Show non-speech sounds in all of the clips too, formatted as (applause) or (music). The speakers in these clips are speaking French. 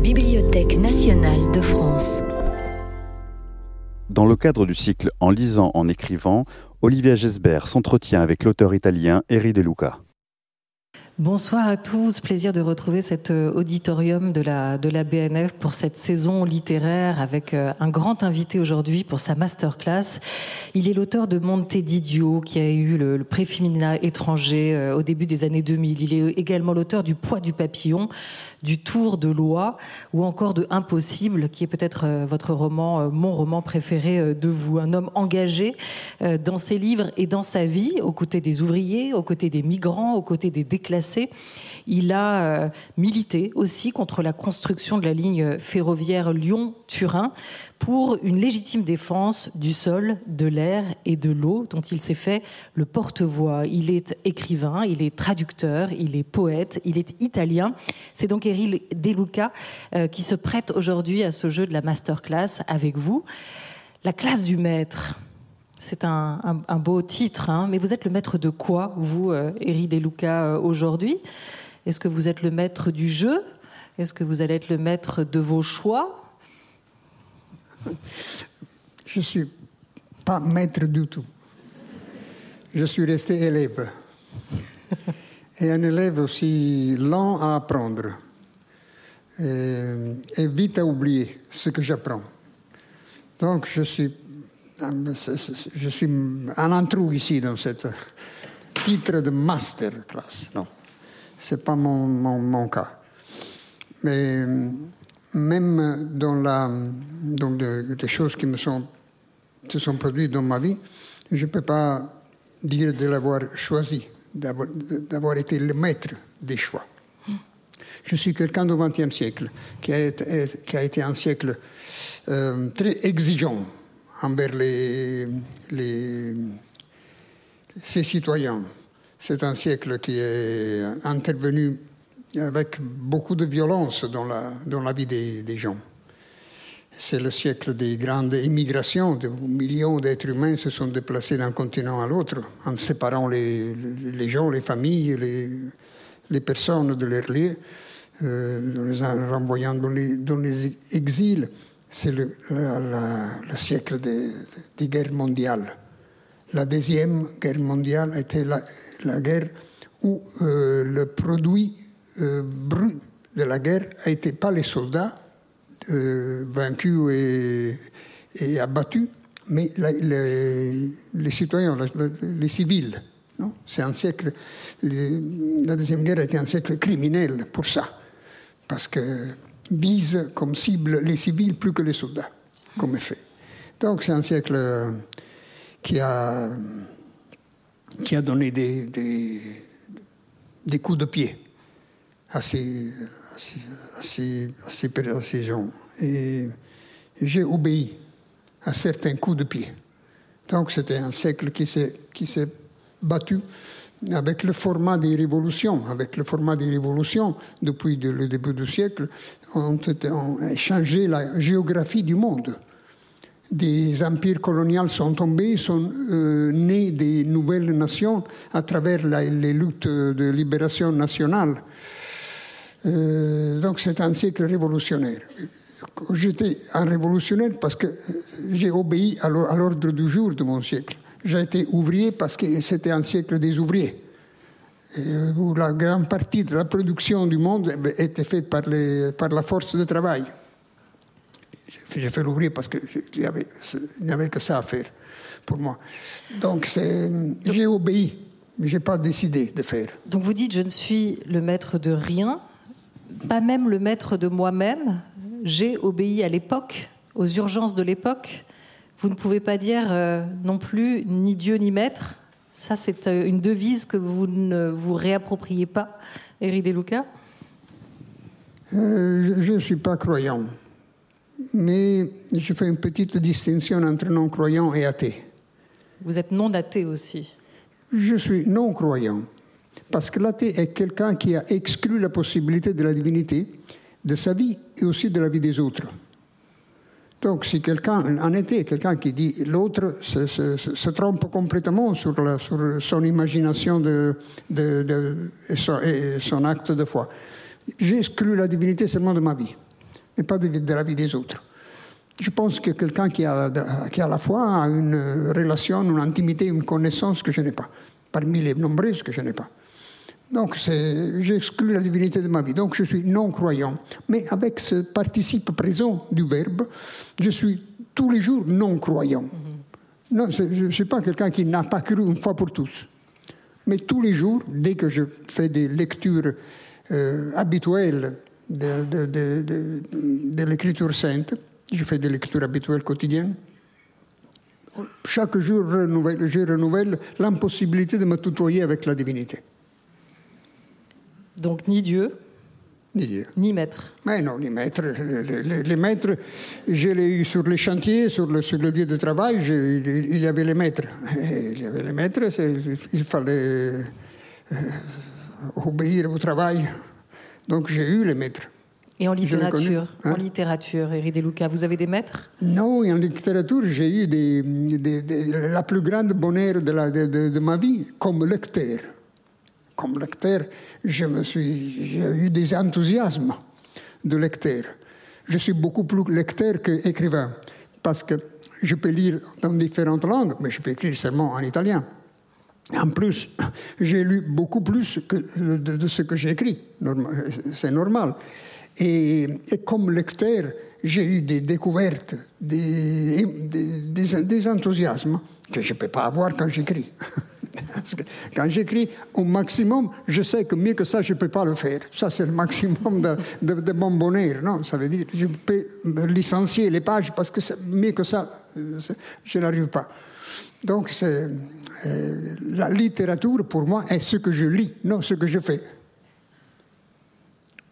Bibliothèque nationale de France. Dans le cadre du cycle En lisant, en écrivant, Olivia Gesbert s'entretient avec l'auteur italien Eri De Luca. Bonsoir à tous, plaisir de retrouver cet euh, auditorium de la, BNF pour cette saison littéraire avec euh, un grand invité aujourd'hui pour sa masterclass. Il est l'auteur de Monte Didio qui a eu le, le prix féminin étranger euh, au début des années 2000. Il est également l'auteur du Poids du papillon, du Tour de loi ou encore de Impossible qui est peut-être votre roman, mon roman préféré de vous. Un homme engagé dans ses livres et dans sa vie, aux côtés des ouvriers, aux côtés des migrants, aux côtés des déclassés il a euh, milité aussi contre la construction de la ligne ferroviaire Lyon-Turin pour une légitime défense du sol, de l'air et de l'eau dont il s'est fait le porte-voix. Il est écrivain, il est traducteur, il est poète, il est italien. C'est donc Eril De Luca euh, qui se prête aujourd'hui à ce jeu de la masterclass avec vous. La classe du maître. C'est un, beau titre, hein. mais vous êtes le maître de quoi, vous, euh, Eri De Luca, euh, aujourd'hui? Est-ce que vous êtes le maître du jeu? Est-ce que vous allez être le maître de vos choix? Je ne suis pas maître du tout. Je suis resté élève. (laughs) et un élève aussi lent à apprendre et, et vite à oublier ce que j'apprends. Donc je suis je suis un intrus ici dans ce titre de master class. Non, ce n'est pas mon, mon, cas. Mais même dans, la, dans les choses qui me sont, se sont produites dans ma vie, je ne peux pas dire de l'avoir choisi, d'avoir été le maître des choix. Je suis quelqu'un du XXe siècle qui a été, qui a été un siècle euh, très exigeant envers les, ses citoyens. C'est un siècle qui est intervenu avec beaucoup de violence dans la, dans la vie des, des gens. C'est le siècle des grandes immigrations, de millions d'êtres humains se sont déplacés d'un continent à l'autre en séparant les, gens, les familles, les, personnes de leur lieu, euh, en les renvoyant dans les, dans les exils c'est le, le, siècle des, guerres mondiales. La deuxième guerre mondiale était la, la guerre où euh, le produit euh, brut de la guerre été pas les soldats euh, vaincus et, abattus, mais les, les, citoyens, les civils. C'est un siècle. La deuxième guerre été un siècle criminel pour ça, parce que vise comme cible les civils plus que les soldats, comme effet. Donc c'est un siècle euh, qui a, qui a donné des, des, coups de pied à ces, à ces, à ces, à ces gens. Et j'ai obéi à certains coups de pied. Donc c'était un siècle qui s'est battu avec le format des révolutions, avec le format des révolutions depuis le début du siècle, ont, ont changé la géographie du monde. Des empires coloniaux sont tombés, sont euh, nés des nouvelles nations à travers les luttes de libération nationale. Euh, donc c'est un siècle révolutionnaire. J'étais un révolutionnaire parce que j'ai obéi à l'ordre du jour de mon siècle. J'ai été ouvrier parce que c'était un siècle des ouvriers, où la grande partie de la production du monde était faite par, les, par la force de travail. J'ai fait l'ouvrier parce qu'il n'y avait, que ça à faire pour moi. Donc j'ai obéi, mais je n'ai pas décidé de faire. Donc vous dites, je ne suis le maître de rien, pas même le maître de moi-même. J'ai obéi à l'époque, aux urgences de l'époque. Vous ne pouvez pas dire euh, non plus ni Dieu ni maître. Ça, c'est euh, une devise que vous ne vous réappropriez pas, Éric Deluca euh, Je ne suis pas croyant, mais je fais une petite distinction entre non-croyant et athée. Vous êtes non-athée aussi Je suis non-croyant, parce que l'athée est quelqu'un qui a exclu la possibilité de la divinité de sa vie et aussi de la vie des autres. Donc si quelqu'un, en été, quelqu'un qui dit l'autre se, trompe complètement sur, son imagination de, et, son, acte de foi. J'exclus la divinité seulement de ma vie. mais pas de, la vie des autres. Je pense que quelqu'un qui a, a la fois une relation, une intimité, une connaissance que je n'ai pas, parmi les nombreuses que je n'ai pas. Donc j'exclus la divinité de ma vie. Donc je suis non-croyant. Mais avec ce participe présent du verbe, je suis tous les jours non-croyant. Non, je ne suis pas quelqu'un qui n'a pas cru une fois pour tous. Mais tous les jours, dès que je fais des lectures euh, habituelles de, de, de, de l'écriture sainte, je fais des lectures habituelles quotidiennes, chaque jour je renouvelle l'impossibilité de me tutoyer avec la divinité. Donc ni Dieu, ni Dieu. Ni maître. Mais non, ni maître. Les, les, maîtres, je l'ai eu sur les chantiers, sur le, sur le lieu de travail, je, il, il, y avait les maîtres. Et il y avait les maîtres, il fallait euh, obéir au travail. Donc j'ai eu les maîtres. Et en littérature, hein? en littérature, Éric Deluca, vous avez des maîtres? Non, en littérature, j'ai eu des, des, des, la plus grande bonheur de, la, de, de ma vie comme lecteur comme lecteur, j'ai eu des enthousiasmes de lecteur. Je suis beaucoup plus lecteur qu'écrivain, parce que je peux lire dans différentes langues, mais je peux écrire seulement en italien. En plus, j'ai lu beaucoup plus que de, ce que j'écris. C'est normal. Et, comme lecteur, j'ai eu des découvertes, des enthousiasmes que je ne peux pas avoir quand j'écris. (laughs) quand j'écris au maximum, je sais que mieux que ça, je ne peux pas le faire. Ça, c'est le maximum de, de, mon bonheur. Non? Ça veut dire que je peux licencier les pages parce que mieux que ça, je n'arrive pas. Donc, euh, la littérature, pour moi, est ce que je lis, non ce que je fais.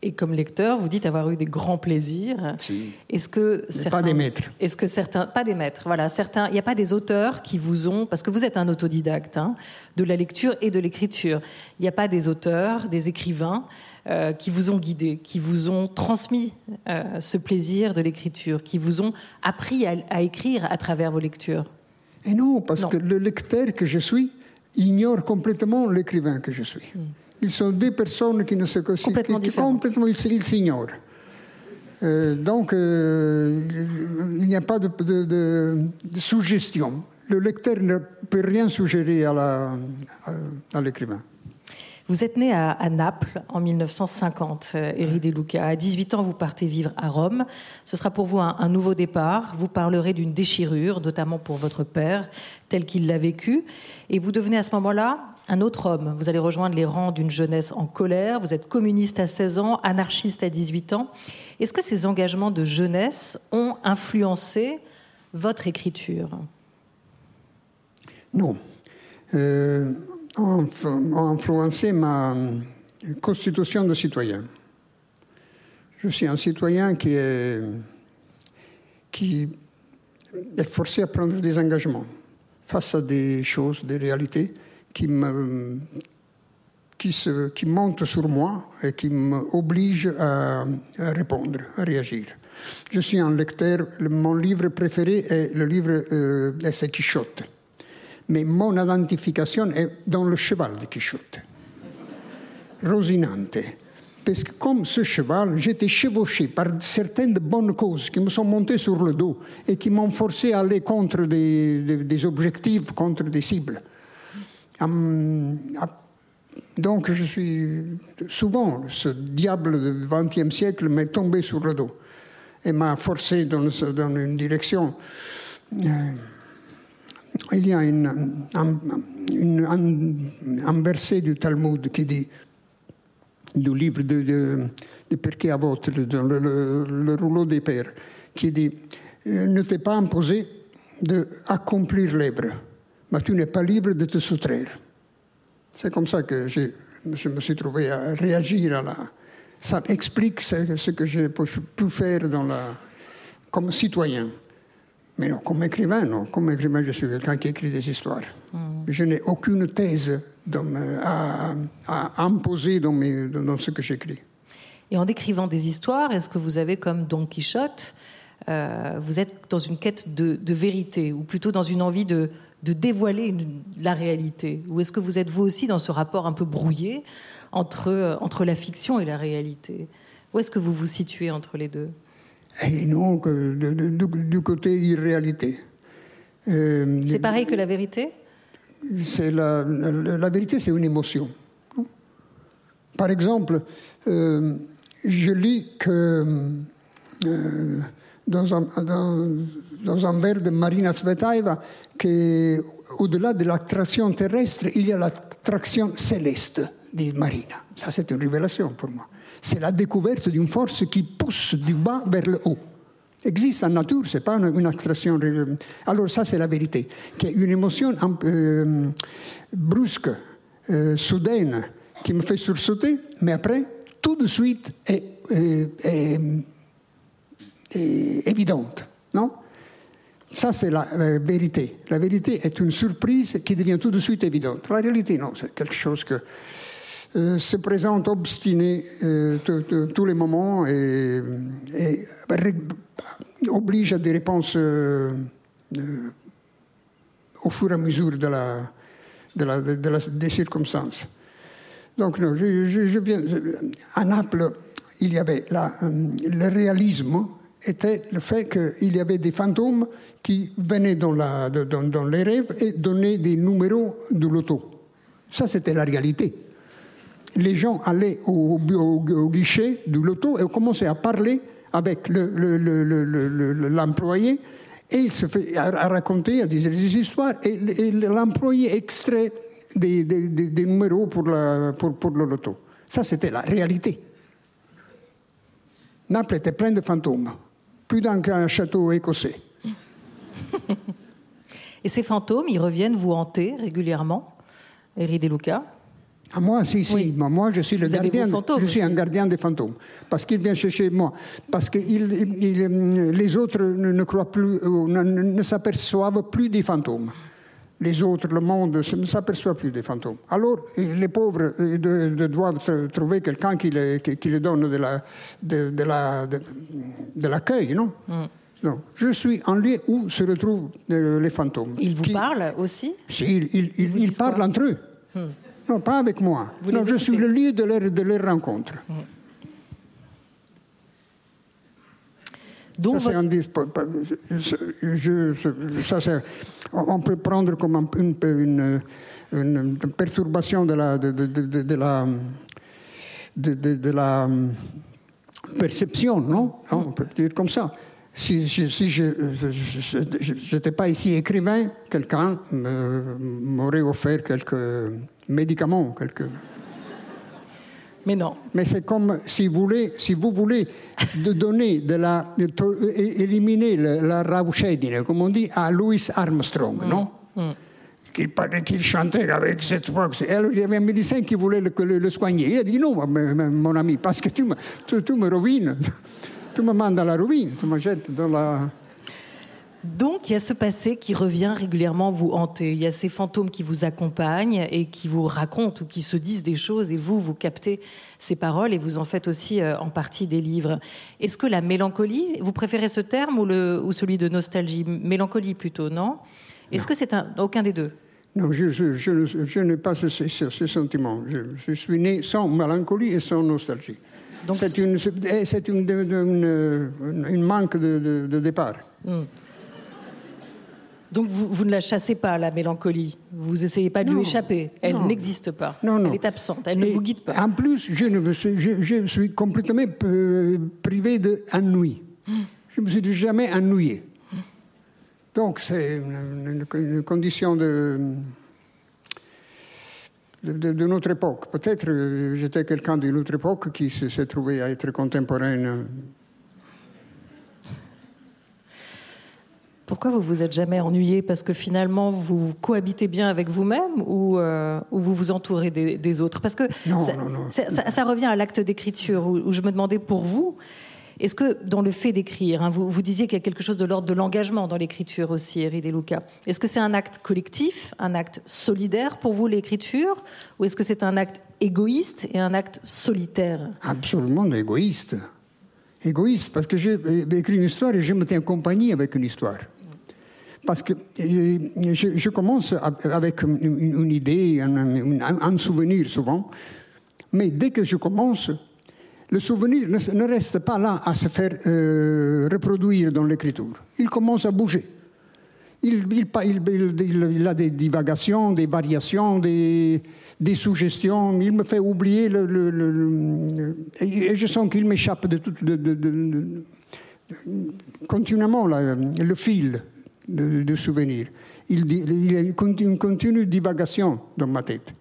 Et comme lecteur, vous dites avoir eu des grands plaisirs. Si. Est-ce que certains, pas des maîtres. Est-ce que certains, pas des maîtres, voilà, certains. Il n'y a pas des auteurs qui vous ont, parce que vous êtes un autodidacte hein, de la lecture et de l'écriture. Il n'y a pas des auteurs, des écrivains euh, qui vous ont guidé, qui vous ont transmis euh, ce plaisir de l'écriture, qui vous ont appris à, à, écrire à travers vos lectures. Et non, parce non. que le lecteur que je suis ignore complètement l'écrivain que je suis. Hmm. Ils sont deux personnes qui ne se complètement qui, qui complètement ils s'ignorent. Euh, donc, euh, il n'y a pas de, de, de, de, suggestion. Le lecteur ne peut rien suggérer à, l'écrivain. Vous êtes né à, à, Naples en 1950, Éric De Luca. À 18 ans, vous partez vivre à Rome. Ce sera pour vous un, un nouveau départ. Vous parlerez d'une déchirure, notamment pour votre père, tel qu'il l'a vécu. Et vous devenez à ce moment-là un autre homme. Vous allez rejoindre les rangs d'une jeunesse en colère. Vous êtes communiste à 16 ans, anarchiste à 18 ans. Est-ce que ces engagements de jeunesse ont influencé votre écriture? Non. Euh, ont influencé ma constitution de citoyen. Je suis un citoyen qui est, qui est forcé à prendre des engagements face à des choses, des réalités qui, se, qui montent sur moi et qui m'obligent à, répondre, à réagir. Je suis un lecteur, mon livre préféré est le livre euh, Quichotte. Mais mon identification est dans le cheval de Quichotte. Rosinante. Parce que comme ce cheval, j'étais chevauché par certaines bonnes causes qui me sont montées sur le dos et qui m'ont forcé à aller contre des, des objectifs, contre des cibles. Donc je suis souvent, ce diable du XXe siècle m'est tombé sur le dos et m'a forcé dans, une direction. Euh, il y a un, verset du Talmud qui dit, du livre de, de, le, le, le, rouleau des pères, qui dit Ne t'es pas imposé d'accomplir l'œuvre, mais tu n'es pas libre de te soustraire. C'est comme ça que je me suis trouvé à réagir à la. Ça explique ce, que j'ai pu faire dans la, comme citoyen. Mais non, comme écrivain, non. Comme écrivain, je suis quelqu'un qui écrit des histoires. Mm. Je n'ai aucune thèse à, à, imposer dans, mes, dans ce que j'écris. Et en décrivant des histoires, est-ce que vous avez, comme Don Quichotte, euh, vous êtes dans une quête de, de, vérité, ou plutôt dans une envie de, de dévoiler une, la réalité? Ou est-ce que vous êtes vous aussi dans ce rapport un peu brouillé entre, entre la fiction et la réalité? Où est-ce que vous vous situez entre les deux? Et non que de- de- du, du côté irréalité. Euh, C'est pareil que la vérité? C'est la, la- la vérité, c'est une émotion. non Par exemple, euh, je lis que euh, dans, un, dans, dans un vers de Marina Svetaeva qu'au-delà de l'attraction terrestre, il y a l'attraction céleste, dit Marina. Ça, c'est une révélation pour moi. C'est la découverte d'une force qui pousse du bas vers le haut existe en nature, c'est pas une, attraction. Alors ça, c'est la vérité. Qui est une émotion euh, brusque, euh, soudaine, qui me fait sursauter, mais après, tout de suite, est- est- évidente. Non? Ça, c'est la vérité. La vérité est une surprise qui devient tout de suite évidente. La réalité, non, c'est quelque chose que euh, se présente obstiné euh, tous les moments et, oblige à des réponses euh, euh, au fur et à mesure de la, de la- de la- des circonstances. Donc, non, je, viens. À Naples, il y avait le réalisme était le fait qu'il y avait des fantômes qui venaient dans, les rêves et donnaient des numéros de loto. Ça, c'était la réalité. Les gens allaient au, guichet du loto et commençaient à parler avec le- le- le- le- le- le- l'employé et il se fait à, raconter, à dire des histoires et, l'employé extrait des, numéros pour, pour le loto. Ça, c'était la réalité. Naples était plein de fantômes, plus d'un qu'un château écossais. (laughs) Et ces fantômes, ils reviennent vous hanter régulièrement, Eri De Luca? À moi, si, si. Oui. Moi, je suis le Vous gardien. je suis un gardien des fantômes. Parce qu'il vient chercher moi. Parce que il, il- il- les autres ne, ne croient plus, ne- ne s'aperçoivent plus des fantômes. Les autres, le monde, ne s'aperçoit plus des fantômes. Alors, les pauvres euh, de- de- doivent tr- trouver quelqu'un qui, les- qui- qui les donne de la, de, de la, de, de l'accueil, non Mm. Non. Je suis en lieu où se retrouvent euh, les fantômes. Ils vous Qui- parlent aussi si, ils, ils- ils- vous ils disent parlent entre eux. Non, pas avec moi. Vous non, je suis écoutez le lieu de leur, de leur rencontre. Donc, ça, je- ça, on peut prendre comme un- une, une- une perturbation de la, de, de- de- de la, de, de- de la perception, non? On peut dire comme ça. Si, je- si je n'étais pas ici écrivain, quelqu'un me- m'aurait offert quelques médicaments, quelques... Mais non. Mais c'est comme si vous voulez, si vous voulez de donner de la, de éliminer la rauchedine, comme on dit, à Louis Armstrong, non? Qu'il parlait, qu'il chantait avec cette voix. Et alors il y avait un médecin qui voulait le, que le, le soigner. Il a dit non, mon ami, parce que tu me, tu, tu me ruines. (laughs) Tu me mandes à la ruine, tu me jettes dans la... Donc, il y a ce passé qui revient régulièrement vous hanter. Il y a ces fantômes qui vous accompagnent et qui vous racontent ou qui se disent des choses et vous, vous captez ces paroles et vous en faites aussi euh, en partie des livres. Est-ce que la mélancolie, vous préférez ce terme ou, le, ou celui de nostalgie? Mélancolie plutôt, non? Est-ce que c'est un, aucun des deux? Non, je, je, je, je n'ai pas ce, ce, ce- ce sentiment. Je, suis né sans mélancolie et sans nostalgie. Donc, c'est une, c'est c'est une, manque de, de- de départ. Donc vous, vous ne la chassez pas, la mélancolie. Vous essayez pas de lui échapper. Elle n'existe pas. Non, non. Elle est absente. Elle ne Et vous guide pas. En plus, je, ne me suis, je, je suis complètement euh, privé d'ennui. Je me suis jamais ennuyé. Donc, c'est une, condition de, de, de- de notre époque. Peut-être euh, j'étais quelqu'un d'une autre époque qui se- s'est trouvé à être contemporaine. Pourquoi vous vous êtes jamais ennuyé Parce que finalement, vous cohabitez bien avec vous-même ou, euh, ou vous vous entourez des, des autres Parce que Non, ça, non, non. ça- ça- ça revient à l'acte d'écriture où, où je me demandais pour vous, est-ce que dans le fait d'écrire, hein, vous, vous disiez qu'il y a quelque chose de l'ordre de l'engagement dans l'écriture aussi, Eri De Luca. Est-ce que c'est un acte collectif, un acte solidaire pour vous, l'écriture Ou est-ce que c'est un acte égoïste et un acte solitaire? Absolument égoïste. Égoïste, parce que j'ai euh, écrit une histoire et je me tiens compagnie avec une histoire. Parce que euh, je, commence avec une, idée, un, souvenir souvent, mais dès que je commence, le souvenir ne, reste pas là à se faire euh, reproduire dans l'écriture. Il commence à bouger. Il, a des divagations, des variations, des, suggestions. Il me fait oublier et je sens qu'il m'échappe de continuellement le fil de, souvenirs. Il, il y a une continue divagation dans ma tête.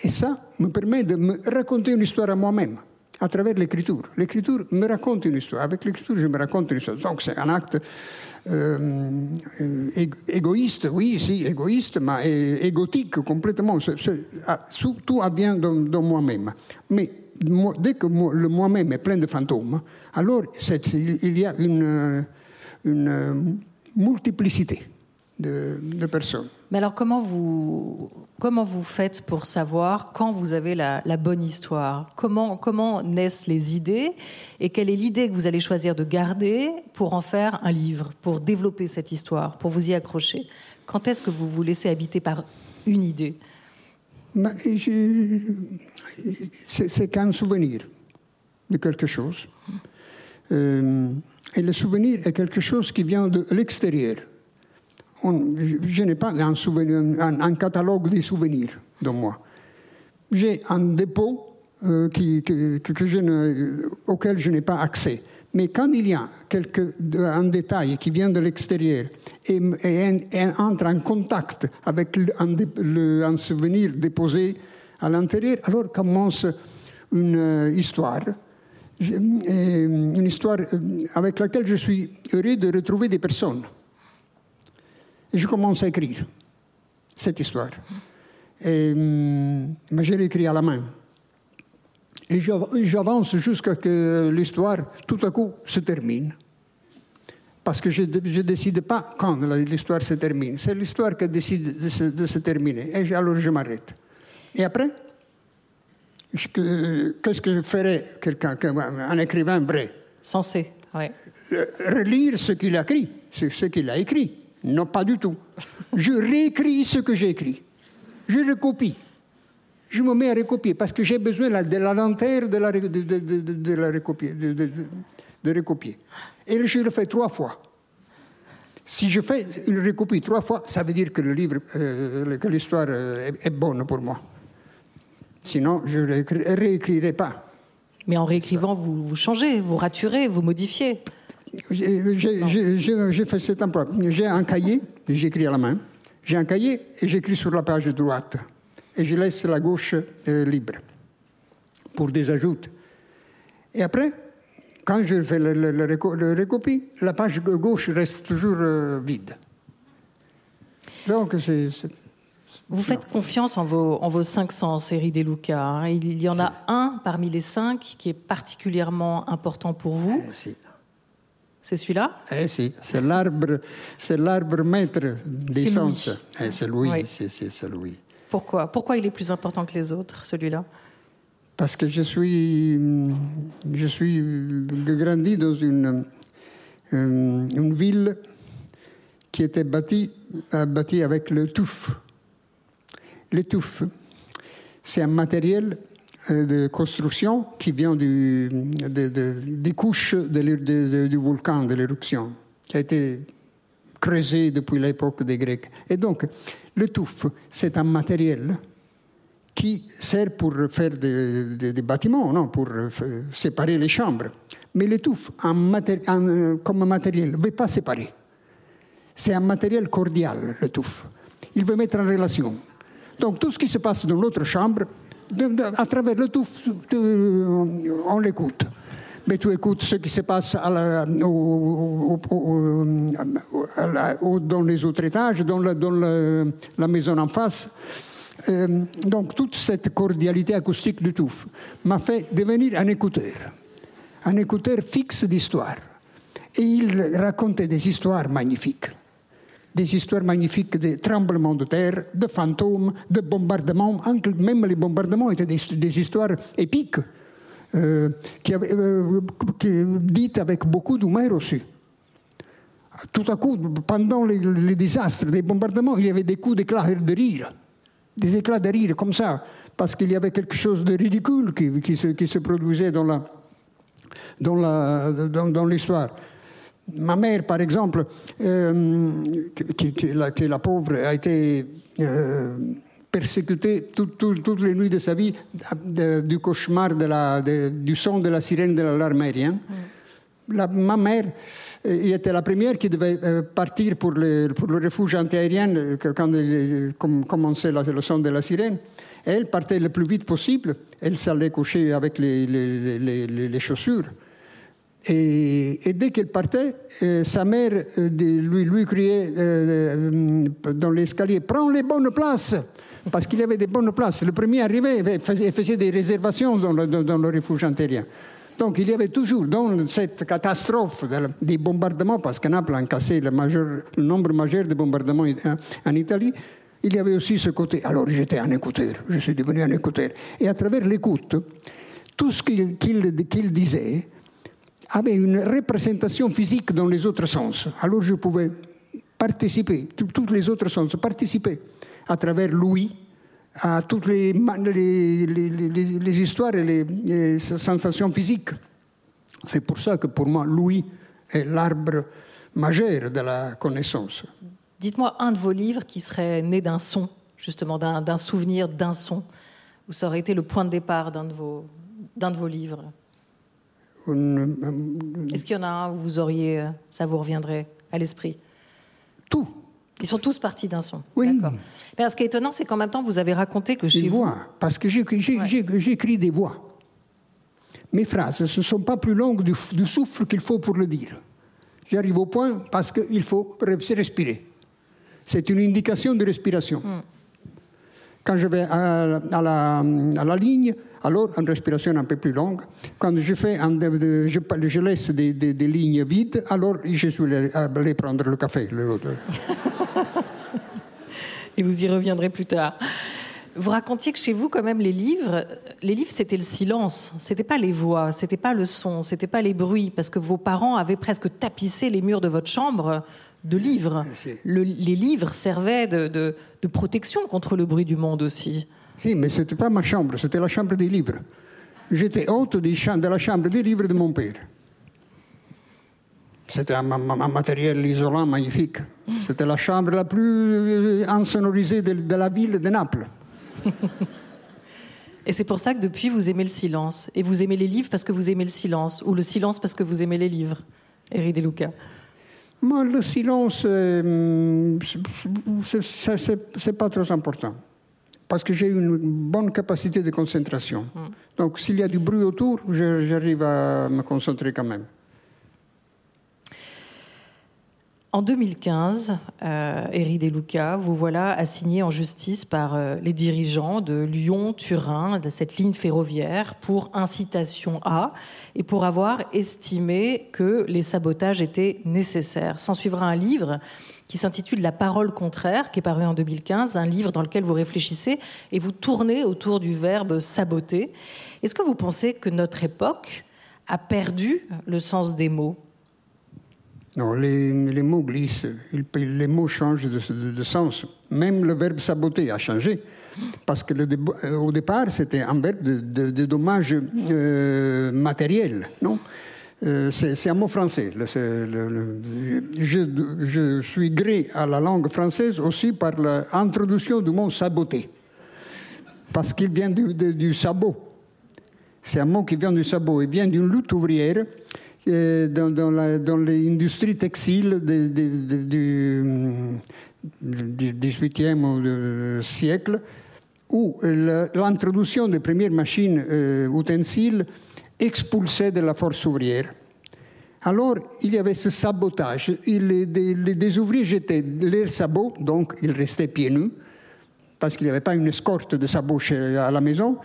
Et ça me permet de me raconter une histoire à moi-même à travers l'écriture. L'écriture me raconte une histoire. Avec l'écriture, je me raconte une histoire. Donc c'est un acte euh, égoïste, oui, si, égoïste, mais égotique complètement. C'est, tout vient dans, dans moi-même. Mais dès que le moi-même est plein de fantômes, alors il y a une, une multiplicité de, de, personnes. Mais alors comment vous, comment vous faites pour savoir quand vous avez la, la, bonne histoire? Comment, comment naissent les idées? Et quelle est l'idée que vous allez choisir de garder pour en faire un livre, pour développer cette histoire, pour vous y accrocher? Quand est-ce que vous vous laissez habiter par une idée? C'est qu'un souvenir de quelque chose. Euh, et le souvenir est quelque chose qui vient de l'extérieur je n'ai pas un, catalogue de souvenirs de moi. J'ai un dépôt euh, auquel je n'ai pas accès. Mais quand il y a un détail qui vient de l'extérieur et, entre en contact avec un, souvenir déposé à l'intérieur, alors commence une euh, histoire, une histoire euh, avec laquelle je suis heureux de retrouver des personnes. Et je commence à écrire cette histoire. Et, mais je l'écris à la main. Et j'avance jusqu'à ce que l'histoire, tout à coup, se termine. Parce que je ne décide pas quand l'histoire se termine. C'est l'histoire qui décide de se, terminer. Et alors je m'arrête. Et après, qu'est-ce que je ferais, quelqu'un, un écrivain vrai? Censé, oui. Relire ce qu'il a écrit, ce qu'il a écrit. Non, pas du tout. Je réécris ce que j'ai écrit. Je recopie. Je me mets à recopier parce que j'ai besoin de la lenteur de la, de, de, de, de la recopier, de, recopier. Et je le fais trois fois. Si je fais une recopie trois fois, ça veut dire que le livre, euh, que l'histoire euh, est, est, bonne pour moi. Sinon, je ne réécrirai pas. Mais en réécrivant, vous, vous changez, vous raturez, vous modifiez. J'ai fait cet emploi. J'ai un cahier, j'écris à la main. J'ai un cahier et j'écris sur la page droite. Et je laisse la gauche euh, libre pour des ajouts. Et après, quand je fais le, le, le, le recopie, la page gauche reste toujours euh, vide. Donc, c'est. Vous faites confiance en vos, en vos cinq sens, Eri De Luca. Hein. Il y en a un parmi les cinq qui est particulièrement important pour vous. Merci. C'est celui-là Eh si, c'est l'arbre, c'est l'arbre maître des sens. Eh, c'est oui. c'est Louis. Pourquoi? Pourquoi il est plus important que les autres, celui-là? Parce que je suis, je suis grandi dans une, euh, une ville qui était bâtie, bâtie avec le touffe. Le touffe, c'est un matériel de construction qui vient des couches du volcan, de l'éruption, qui a été creusé depuis l'époque des Grecs. Et donc, le touffe, c'est un matériel qui sert pour faire des, bâtiments, non, pour séparer les chambres. Mais le touffe, en matéri en, comme matériel, ne veut pas séparer. C'est un matériel cordial, le touffe. Il veut mettre en relation. Donc, tout ce qui se passe dans l'autre chambre, à travers le tout, on l'écoute. Mais tu écoutes ce qui se passe dans les autres étages, dans, la, maison en face. Euh, donc toute cette cordialité acoustique du Touffe m'a fait devenir un écouteur, un écouteur fixe d'histoire. Et il racontait des histoires magnifiques des histoires magnifiques de tremblements de terre, de fantômes, de bombardements. Même les bombardements étaient des, histoires épiques, euh, euh, qui, dites avec beaucoup d'humour aussi. Tout à coup, pendant les, les, désastres des bombardements, il y avait des coups d'éclat de rire, des éclats de rire comme ça, parce qu'il y avait quelque chose de ridicule qui, se, produisait dans la, dans l'histoire. Ma mère, par exemple, euh, qui, qui, la, qui, la, pauvre, a été euh, persécutée tout, tout, toutes les nuits de sa vie de, du cauchemar de la, de, du son de la sirène de l'alarme aérienne. Mm. La, ma mère euh, était la première qui devait euh, partir pour le, pour le refuge antiaérien euh, quand il commençait la, le son de la sirène. Elle partait le plus vite possible. Elle s'allait coucher avec les, les, les, les chaussures. Et, dès qu'elle partait, euh, sa mère euh, lui, criait euh, dans l'escalier Prends les bonnes places Parce qu'il y avait des bonnes places. Le premier arrivé faisait, des réservations dans le, dans le refuge antérien. Donc il y avait toujours dans cette catastrophe des bombardements, parce que Naples a cassé le, nombre majeur de bombardements en, Italie, il y avait aussi ce côté. Alors j'étais un écouteur, je suis devenu un écouteur. Et à travers l'écoute, tout ce qu'il qu qu disait, avait une représentation physique dans les autres sens. Alors je pouvais participer, tous les autres sens, participer à travers l'ouïe à toutes les, histoires et les, sensations physiques. C'est pour ça que pour moi, l'ouïe est l'arbre majeur de la connaissance. Dites-moi un de vos livres qui serait né d'un son, justement, d'un souvenir, d'un son, où ça aurait été le point de départ d'un de vos livres. Est-ce qu'il y en a un où vous auriez, ça vous reviendrait à l'esprit? Tout. Ils sont tous partis d'un son. Oui. Mais ce qui est étonnant, c'est qu'en même temps, vous avez raconté que chez des vous. voix, parce que j'écris ouais. des voix. Mes phrases ne sont pas plus longues du, du souffle qu'il faut pour le dire. J'arrive au point parce qu'il faut respirer. C'est une indication de respiration. Mm. Quand je vais à, la, ligne, alors une respiration un peu plus longue. Quand je, fais je, laisse des, lignes vides, alors je suis allé prendre le café. (laughs) Et vous y reviendrez plus tard. Vous racontiez que chez vous, quand même, les livres, les livres, c'était le silence, c'était pas les voix, c'était pas le son, c'était pas les bruits, parce que vos parents avaient presque tapissé les murs de votre chambre de livres. Le, les livres servaient de, de, de, protection contre le bruit du monde aussi. Oui, mais ce n'était pas ma chambre, c'était la chambre des livres. J'étais hôte de la chambre des livres de mon père. C'était un, un, matériel isolant magnifique. C'était la chambre la plus insonorisée de, de la ville de Naples. (laughs) Et c'est pour ça que depuis, vous aimez le silence. Et vous aimez les livres parce que vous aimez le silence. Ou le silence parce que vous aimez les livres. Eri De Luca. Moi, le silence, euh, c'est pas trop important. Parce que j'ai une bonne capacité de concentration. Mm. Donc, s'il y a du bruit autour, j'arrive à me concentrer quand même. En 2015, euh, Eri vous voilà assigné en justice par euh, les dirigeants de Lyon-Turin, de cette ligne ferroviaire, pour incitation à et pour avoir estimé que les sabotages étaient nécessaires. S'en suivra un livre qui s'intitule La parole contraire, qui est paru en 2015, un livre dans lequel vous réfléchissez et vous tournez autour du verbe saboter. Est-ce que vous pensez que notre époque a perdu le sens des mots? Non, les, mots glissent, les mots changent de, de, sens. Même le verbe saboter a changé. Parce que le, au départ, c'était un verbe de, de dommage euh, matériel, non? Euh, C'est un mot français. Je, suis gré à la langue française aussi par l'introduction du mot saboter. Parce qu'il vient du, du sabot. C'est un mot qui vient du sabot. Il vient d'une lutte ouvrière dans, dans, la, dans l'industrie textile de, de, de, siècle, où l'introduction des premières machines euh, expulsait de la force ouvrière. Alors, il y avait ce sabotage. Les, les, ouvriers jetaient leurs sabots, donc ils restaient pieds nus, parce qu'il n'y avait pas une escorte de sabots à la maison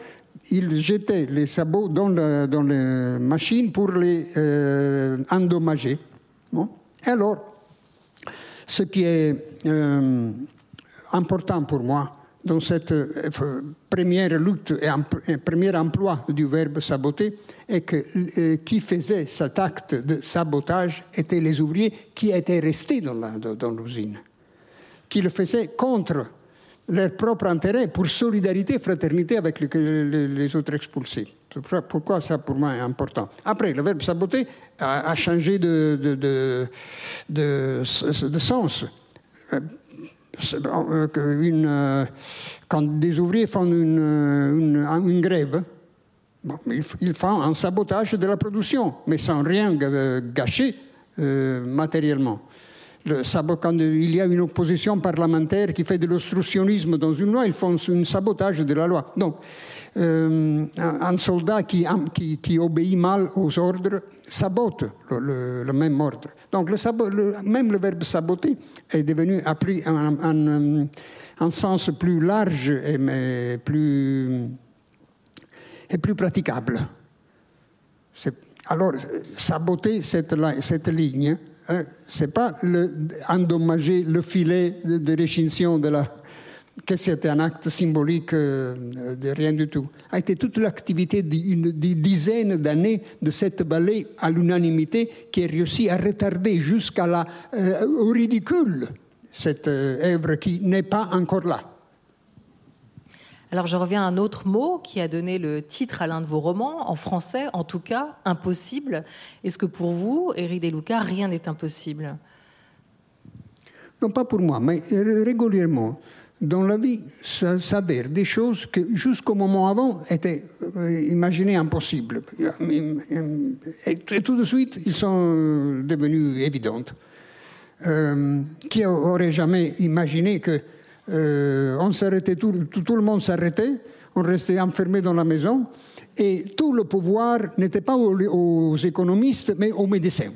il jetait les sabots dans, la, dans les machines pour les euh, endommager. Bon. Alors, ce qui est euh, important pour moi dans cette euh, première lutte et premier emploi du verbe saboter est que qui faisait cet acte de sabotage étaient les ouvriers qui étaient restés dans l'usine, qui le faisaient contre leur propre intérêt, pour solidarité, fraternité avec les, autres expulsés. Pourquoi ça pour moi est important Après, le verbe saboter a, changé de, sens. Euh, euh, quand des ouvriers font une, une grève, ils, font un sabotage de la production, mais sans rien gâcher euh, matériellement le il y a une opposition parlementaire qui fait de l'obstructionnisme dans une loi, ils font un sabotage de la loi. Donc, euh, un soldat qui, qui, obéit mal aux ordres sabote le, même ordre. Donc, même le verbe saboter est devenu appris en, un sens plus large et mais plus, et plus praticable. Alors, saboter cette ligne, Hein, c'est pas endommager le filet de, de de la que c'était un acte symbolique euh, de rien du tout. A été toute l'activité d'une dizaine d'années de cette ballet à l'unanimité qui a réussi à retarder jusqu'à la euh, ridicule cette euh, œuvre qui n'est pas encore là. Alors je reviens à un autre mot qui a donné le titre à l'un de vos romans, en français en tout cas, impossible. Est-ce que pour vous, Éric Deluca, rien n'est impossible? Non, pas pour moi, mais régulièrement. Dans la vie, s'avère des choses que jusqu'au moment avant étaient euh, imaginées impossibles. Et tout de suite, ils sont devenus évidentes. Euh, qui aurait jamais imaginé que euh, on s'arrêtait, tout, le monde s'arrêtait, on restait enfermé dans la maison, et tout le pouvoir n'était pas aux, économistes, mais aux médecins.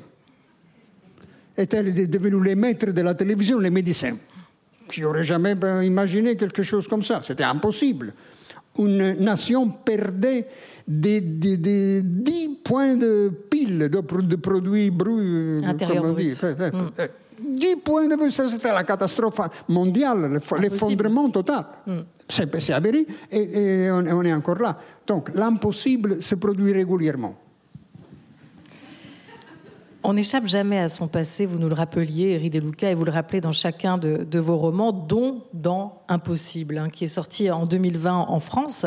Étaient devenus les maîtres de la télévision, les médecins? Qui n'auraient jamais ben, imaginé quelque chose comme ça C'était impossible. Une nation perdait des, 10 points de pile de, produits bruts. Intérieur 10 points de vue, c'était la catastrophe mondiale, l'effondrement total. Mm. C'est avéré et, on, est encore là. Donc l'impossible se produit régulièrement. On n'échappe jamais à son passé, vous nous le rappeliez, Éric Deluca, et vous le rappelez dans chacun de, vos romans, dont dans Impossible, hein, qui est sorti en 2020 en France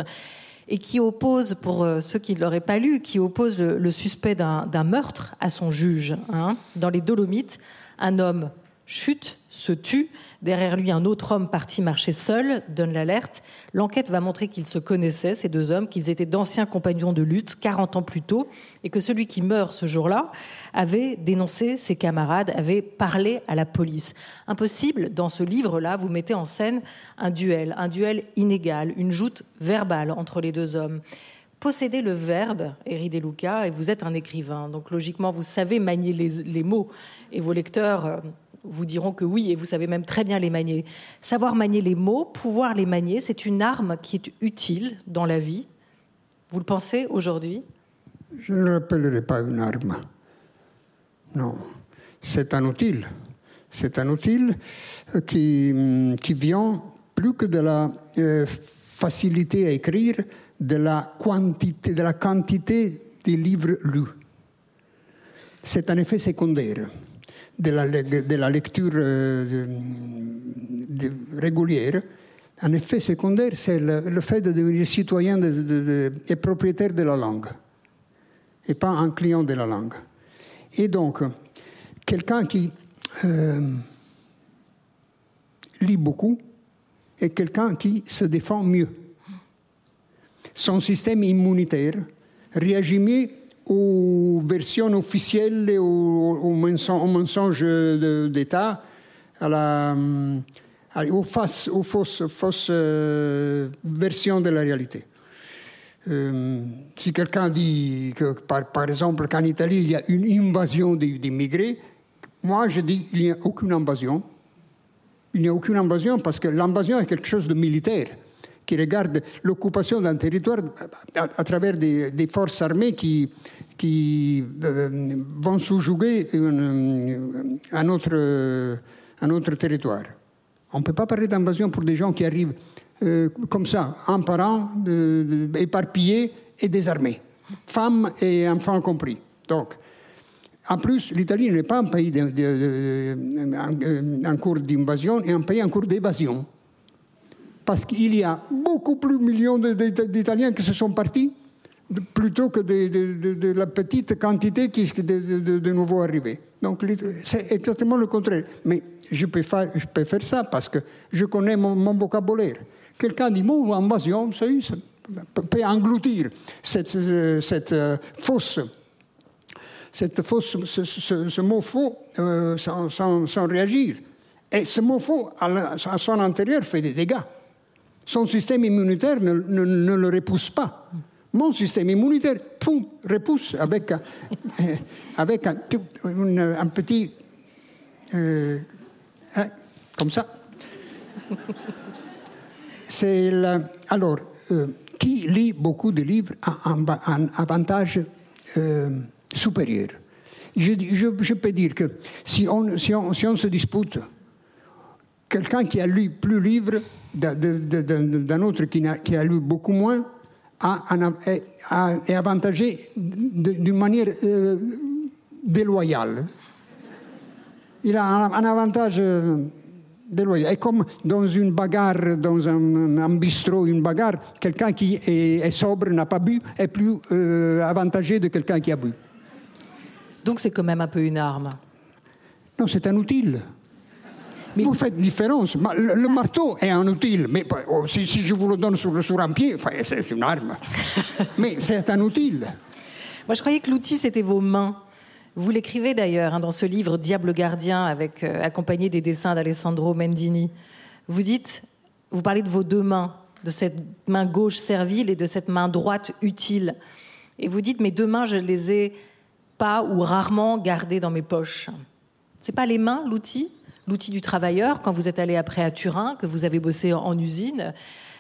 et qui oppose, pour euh, ceux qui ne l'auraient pas lu, qui oppose le, suspect d'un meurtre à son juge, hein, dans les Dolomites, un homme chute, se tue. Derrière lui, un autre homme parti marcher seul donne l'alerte. L'enquête va montrer qu'ils se connaissaient, ces deux hommes, qu'ils étaient d'anciens compagnons de lutte 40 ans plus tôt, et que celui qui meurt ce jour-là avait dénoncé ses camarades, avait parlé à la police. Impossible, dans ce livre-là, vous mettez en scène un duel, un duel inégal, une joute verbale entre les deux hommes possédez le verbe, Éric Deluca, et vous êtes un écrivain. Donc logiquement, vous savez manier les, mots, et vos lecteurs euh, vous diront que oui, et vous savez même très bien les manier. Savoir manier les mots, pouvoir les manier, c'est une arme qui est utile dans la vie. Vous le pensez aujourd'hui? Je ne l'appellerai pas une arme. Non, c'est un outil. C'est un outil euh, qui, hum, qui vient plus que de la euh, facilité à écrire, de la quantité, de la quantité des livres lus. C'est un effet secondaire de la, lecture euh, régulière. Un effet secondaire, c'est le, fait de devenir citoyen et propriétaire de la langue, et pas un client de la langue. Et donc, quelqu'un qui euh, lit beaucoup est quelqu'un qui se défend mieux son système immunitaire réagit mieux aux versions officielles, aux, mensonges d'État, aux, fausses, euh, versions de la réalité. Euh, si quelqu'un dit que, par, exemple, qu'en Italie, il y a une invasion d'immigrés, moi, je dis qu'il n'y a aucune invasion. Il n'y a aucune invasion parce que l'invasion est quelque chose de militaire qui regarde l'occupation d'un territoire à, travers des, forces armées qui, qui euh, vont sous-jouer un, autre, un autre territoire. On ne peut pas parler d'invasion pour des gens qui arrivent euh, comme ça, un par éparpillés et désarmés, femmes et enfants compris. Donc, en plus, l'Italie n'est pas un pays en cours d'invasion, et un pays en cours d'évasion parce qu'il y a beaucoup plus de millions d'Italiens qui se sont partis plutôt que de, la petite quantité qui de, nouveau arrivée. Donc c'est exactement le contraire. Mais je peux, faire, je peux faire ça parce que je connais mon, vocabulaire. Quelqu'un dit, bon, invasion, ça, peut- engloutir cette, euh, cette euh, cette fausse, ce, mot faux euh, sans, sans- réagir. Et ce mot faux, à, son intérieur, fait des dégâts. Son système immunitaire ne- ne le repousse pas. Mon système immunitaire, repousse avec, un- (laughs) un, petit... euh, hein, comme ça. (laughs) Alors, euh, qui lit beaucoup de livres a un, avantage euh, supérieur? Je, peux dire que si on, se dispute, quelqu'un qui a lu plus livres d'un- autre qui a lu beaucoup moins a, est, a- est avantagé d'une manière euh, déloyale. Il a un, un avantage euh, déloyal. Et comme dans une bagarre, dans un, un bistrot, une bagarre, quelqu'un qui est, est sobre, n'a pas bu, est plus euh, avantagé de quelqu'un qui a bu. Donc c'est quand même un peu une arme. Non, c'est un outil. Mais- vous faites différence. Ma- Le, le marteau est un outil, mais oh, si, si je vous le donne sur, sur un pied, c'est une arme. (laughs) mais c'est un outil. Moi, je croyais que l'outil, c'était vos mains. Vous l'écrivez d'ailleurs hein, dans ce livre Diable gardien, avec, euh, accompagné des dessins d'Alessandro Mendini. Vous dites, vous parlez de vos deux mains, de cette main gauche servile et de cette main droite utile. Et vous dites, mes deux mains, je les ai pas ou rarement gardées dans mes poches. C'est pas les mains, l'outil? L'outil du travailleur, quand vous êtes allé après à Turin, que vous avez bossé en, usine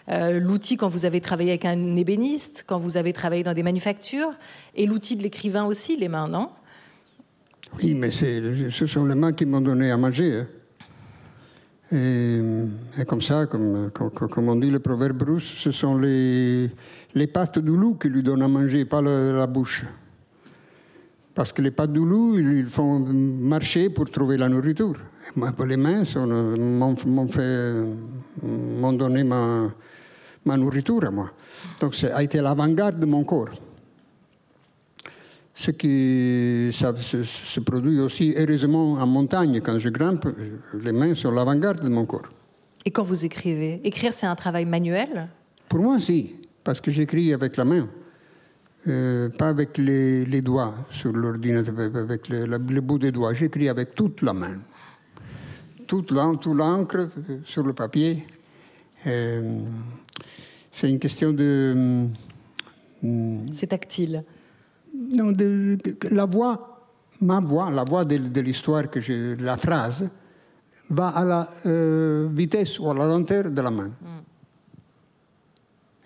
euh, l'outil quand vous avez travaillé avec un ébéniste, quand vous avez travaillé dans des manufactures, et l'outil de l'écrivain aussi, les mains, non? Oui, mais ce sont les mains qui m'ont donné à manger. hein. Et, comme ça, comme, comme, on dit le proverbe russe, ce sont les, les pattes du loup qui lui donnent à manger, pas la bouche. Parce que les loup, ils font marcher pour trouver la nourriture. Moi, les mains sont- m'ont m'ont fait, m'ont donné ma, ma nourriture à moi. Donc, ça a été l'avant-garde de mon corps. Ce qui ça se, se produit aussi heureusement en montagne. Quand je grimpe, les mains sont l'avant-garde de mon corps. Et quand vous écrivez Écrire, c'est un travail manuel? Pour moi, si, parce que j'écris avec la main, Euh, pas avec les, les doigts sur l'ordinateur, avec le, la- le bout des doigts. J'écris avec toute la main, toute l'en- tout l'encre sur le papier. Euh, c'est une question de. C'est tactile. Non, de- de- la voix, ma voix, la voix de, de l'histoire, que je, la phrase, va à la euh, vitesse ou à la lenteur de la main.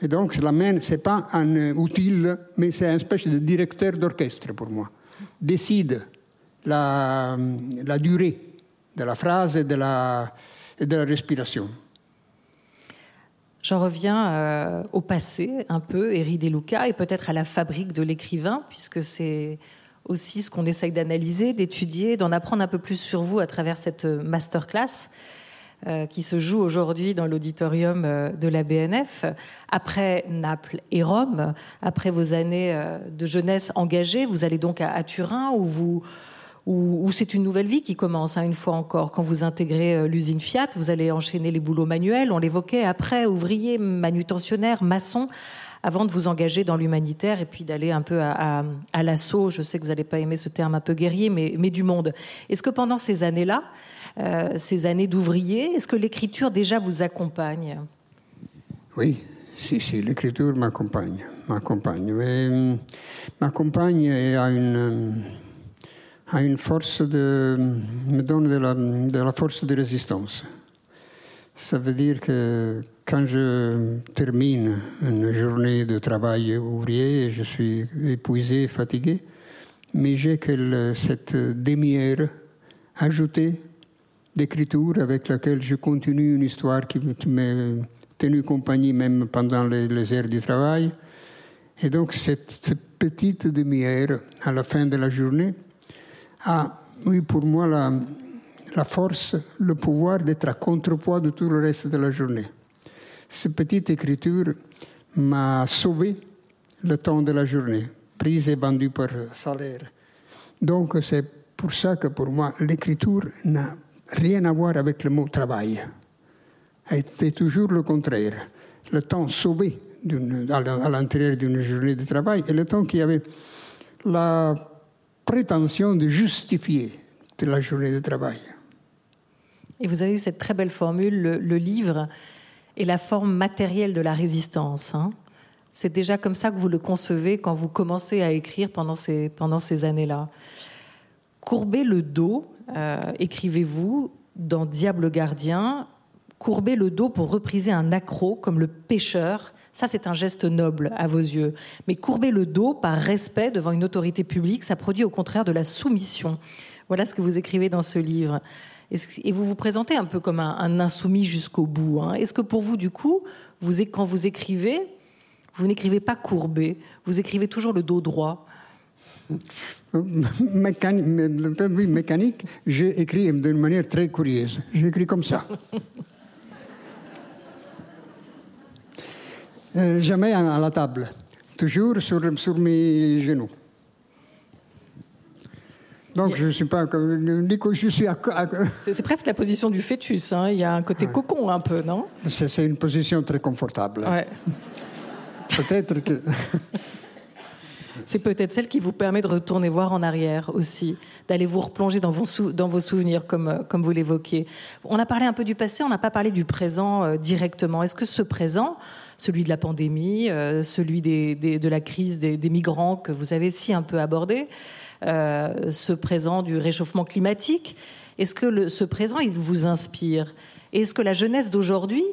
Et donc, la main, ce n'est pas un euh, outil, mais c'est une espèce de directeur d'orchestre pour moi. Décide la, la durée de la phrase et de la, respiration. J'en reviens euh, au passé, un peu, Eri De Luca, et peut-être à la fabrique de l'écrivain, puisque c'est aussi ce qu'on essaye d'analyser, d'étudier, d'en apprendre un peu plus sur vous à travers cette euh, masterclass euh, qui se joue aujourd'hui dans l'auditorium euh, de la BNF. Après Naples et Rome, après vos années euh, de jeunesse engagée, vous allez donc à, Turin où vous où, c'est une nouvelle vie qui commence, hein, une fois encore. Quand vous intégrez euh, l'usine Fiat, vous allez enchaîner les boulots manuels, on l'évoquait, après ouvrier, manutentionnaire, maçon, avant de vous engager dans l'humanitaire et puis d'aller un peu à, à- à l'assaut, je sais que vous n'allez pas aimer ce terme un peu guerrier, mais, mais du monde. Est-ce que pendant ces années-là, euh, ces années d'ouvrier, est-ce que l'écriture déjà vous accompagne? Oui, si, si, l'écriture m'accompagne, m'accompagne. Mais hum, m'accompagne et a une, hum, a une force de, me donne de la, force de résistance. Ça veut dire que quand je termine une journée de travail ouvrier, je suis épuisé, fatigué, mais j'ai cette demi-heure ajoutée d'écriture avec laquelle je continue une histoire qui, qui m'a tenu compagnie même pendant les, heures du travail. Et donc cette, petite demi-heure à la fin de la journée a, oui, pour moi, la, force, le pouvoir d'être à contrepoids de tout le reste de la journée. Cette petite écriture m'a sauvé le temps de la journée, prise et vendue par salaire. Donc c'est pour ça que pour moi, l'écriture n'a rien à voir avec le mot travail. C'est toujours le contraire. Le temps sauvé à l'intérieur d'une journée de travail et le temps qui avait la prétention de justifier de la journée de travail. Et vous avez eu cette très belle formule, le, livre est la forme matérielle de la résistance. Hein. C'est déjà comme ça que vous le concevez quand vous commencez à écrire pendant ces, pendant ces années-là. Courbez le dos, euh, écrivez-vous dans Diable gardien, courbez le dos pour repriser un accro comme le pêcheur. Ça, c'est un geste noble à vos yeux. Mais courber le dos par respect devant une autorité publique, ça produit au contraire de la soumission. Voilà ce que vous écrivez dans ce livre. Et vous vous présentez un peu comme un, insoumis jusqu'au bout. Hein. Est-ce que pour vous, du coup, quand vous écrivez, vous n'écrivez pas courbé, vous écrivez toujours le dos droit? Mécanique, mécanique j'ai écrit d'une manière très curieuse. J'ai écrit comme ça. Euh, jamais à la table, toujours sur, sur mes genoux. Donc je ne suis pas je suis C'est presque la position du fœtus. Hein. Il y a un côté cocon un peu, non? C'est une position très confortable. Peut-être que. C'est peut-être celle qui vous permet de retourner voir en arrière aussi, d'aller vous replonger dans vos, souvenirs, comme, euh, comme vous l'évoquiez. On a parlé un peu du passé, on n'a pas parlé du présent euh, directement. Est-ce que ce présent, celui de la pandémie, euh, celui de la crise des, migrants que vous avez si un peu abordé, ce présent du réchauffement climatique, est-ce que ce présent, il vous inspire? Est-ce que la jeunesse d'aujourd'hui,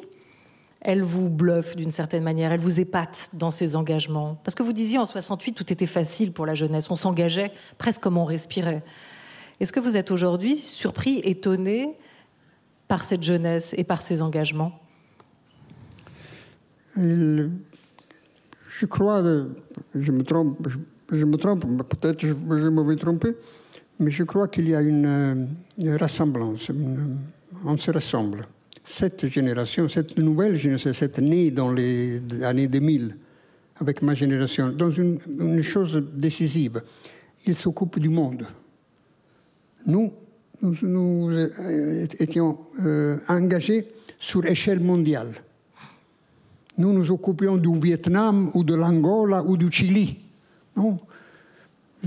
elle vous bluffe d'une certaine manière, elle vous épate dans ses engagements. Parce que vous disiez en 68, tout était facile pour la jeunesse, on s'engageait presque comme on respirait. Est-ce que vous êtes aujourd'hui surpris, étonné par cette jeunesse et par ses engagements? Je crois, je me trompe, je, me trompe, peut-être je, me vais tromper, mais je crois qu'il y a une, ressemblance, on se ressemble cette génération, cette nouvelle génération, cette née dans les années 2000, avec ma génération, dans une, chose décisive. Ils s'occupent du monde. Nous, nous, euh, étions euh, engagés sur échelle mondiale. Nous nous occupions du Vietnam ou de l'Angola ou du Chili. Non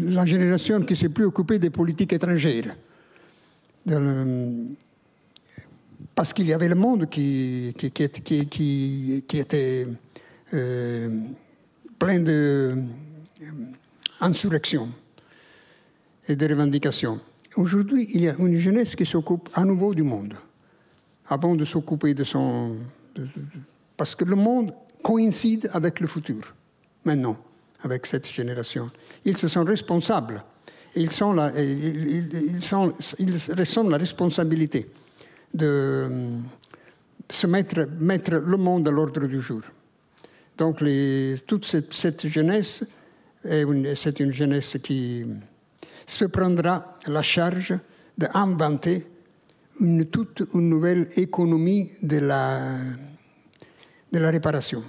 La génération qui s'est plus occupée des politiques étrangères. Parce qu'il y avait le monde qui, était euh, plein d'insurrection euh, et de revendications. Aujourd'hui, il y a une jeunesse qui s'occupe à nouveau du monde, avant de s'occuper de son... parce que le monde coïncide avec le futur, maintenant, avec cette génération. Ils se sont responsables. Ils, ils ressentent la responsabilité de euh, se mettre, mettre le monde à l'ordre du jour. Donc toute cette, jeunesse, c'est une jeunesse qui se prendra la charge d'inventer une toute une nouvelle économie de la, de la réparation.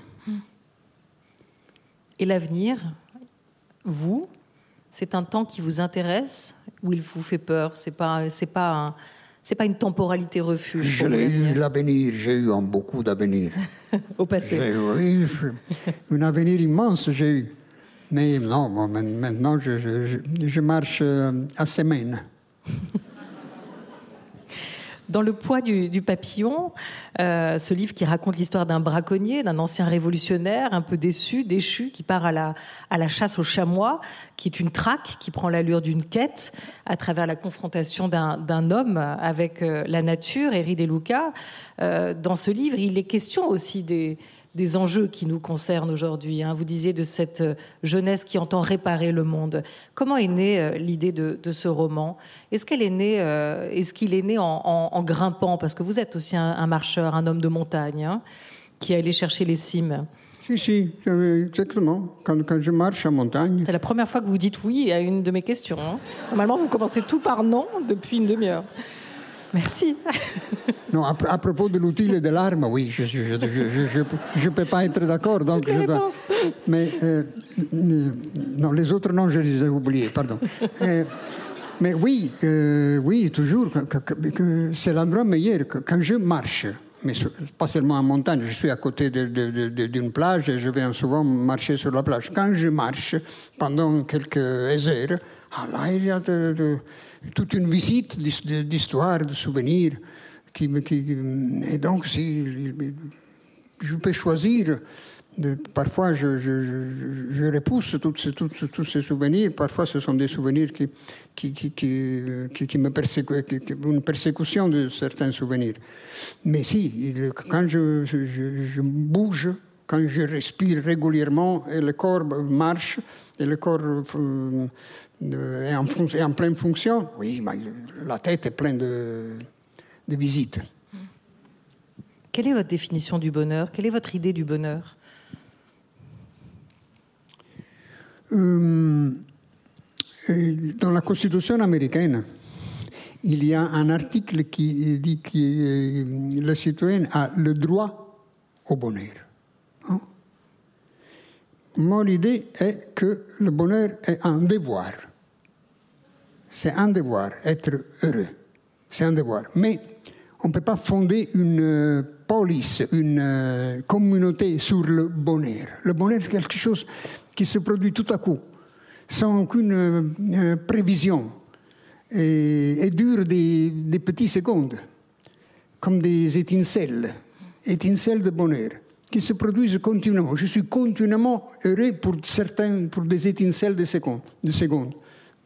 Et l'avenir, vous, c'est un temps qui vous intéresse ou il vous fait peur C'est pas, c'est pas un, c'est pas une temporalité refuge. Je l'ai eu l'avenir, j'ai eu un beaucoup d'avenir. (laughs) Au passé. Oui, un avenir immense j'ai eu. Mais non, maintenant je, je, je marche euh, à semaine. (laughs) Dans Le poids du, papillon, euh, ce livre qui raconte l'histoire d'un braconnier, d'un ancien révolutionnaire un peu déçu, déchu, qui part à la, chasse au chamois, qui est une traque, qui prend l'allure d'une quête à travers la confrontation d'un homme avec euh, la nature, Eri De Luca. Euh, dans ce livre, il est question aussi des, des enjeux qui nous concernent aujourd'hui. Hein. Vous disiez de cette euh, jeunesse qui entend réparer le monde. Comment est née euh, l'idée de, ce roman? Est-ce qu'elle est née euh, Est-ce qu'il est né en, grimpant? Parce que vous êtes aussi un, marcheur, un homme de montagne, hein, qui est allé chercher les cimes. Si, si, exactement. Quand, je marche en montagne. C'est la première fois que vous dites oui à une de mes questions. Hein. Normalement, vous commencez tout par non depuis une demi-heure. Merci. Non, à, à propos de l'outil et de l'arme, oui, je ne peux pas être d'accord. Donc je dois-. Mais euh, non, les autres non, je les ai oubliés, pardon. Euh, mais oui, euh, oui, toujours, c'est l'endroit meilleur. quand je marche, mais pas seulement en montagne, je suis à côté d'une plage et je viens souvent marcher sur la plage. Quand je marche pendant quelques heures, ah là, il y a de- de- toute une visite d'his- d'histoire, de souvenirs. Et donc, si, je peux choisir. Parfois, je, repousse tous ces souvenirs. Parfois, ce sont des souvenirs qui, me persécutent, une persécution de certains souvenirs. Mais si, quand je bouge, quand je respire régulièrement et le corps marche et le corps euh, est, en, fon- est en pleine fonction, oui, mais la tête est pleine de, de visites. Quelle est votre définition du bonheur? Quelle est votre idée du bonheur? Euh, euh, dans la Constitution américaine, il y a un article qui dit que euh, le citoyen a le droit au bonheur. Hein? Mon idée est que le bonheur est un devoir. C'est un devoir, être heureux. C'est un devoir. Mais on ne peut pas fonder une euh, police, une euh, communauté sur le bonheur. Le bonheur, c'est quelque chose qui se produit tout à coup, sans aucune euh, prévision, et, et dure des, des petites secondes, comme des étincelles, étincelles de bonheur, qui se produisent continuellement. Je suis continuellement heureux pour certains, pour des étincelles de secondes. De secondes.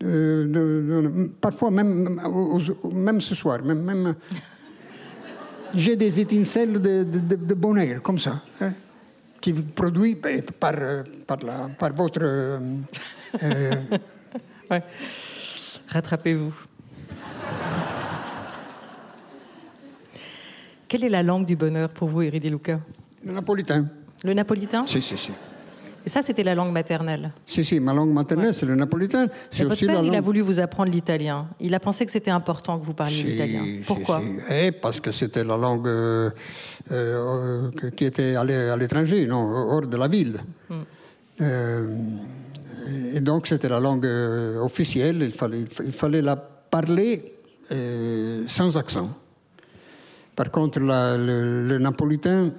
Euh, parfois, même, même ce soir, même, même (laughs) j'ai des étincelles de, bonheur, comme ça, hein, qui produit ben, par, euh, par, par votre... euh. (laughs) Rattrapez-vous. Quelle est la langue du bonheur pour vous, Éric Luca le napolitain. Le napolitain Si, si, si. Et ça, c'était la langue maternelle. Si, si, ma langue maternelle, c'est le napolitain. C'est votre père, la il a langue... voulu vous apprendre l'italien. Il a pensé que c'était important que vous parliez Si, l'italien. Pourquoi si. Eh, Parce que c'était la langue euh, euh, qui était à l'é- à l'étranger, non, hors de la ville. Hmm. Euh, et donc c'était la langue officielle, il fallait, il fallait la parler sans accent. Par contre, la- le, le napolitain,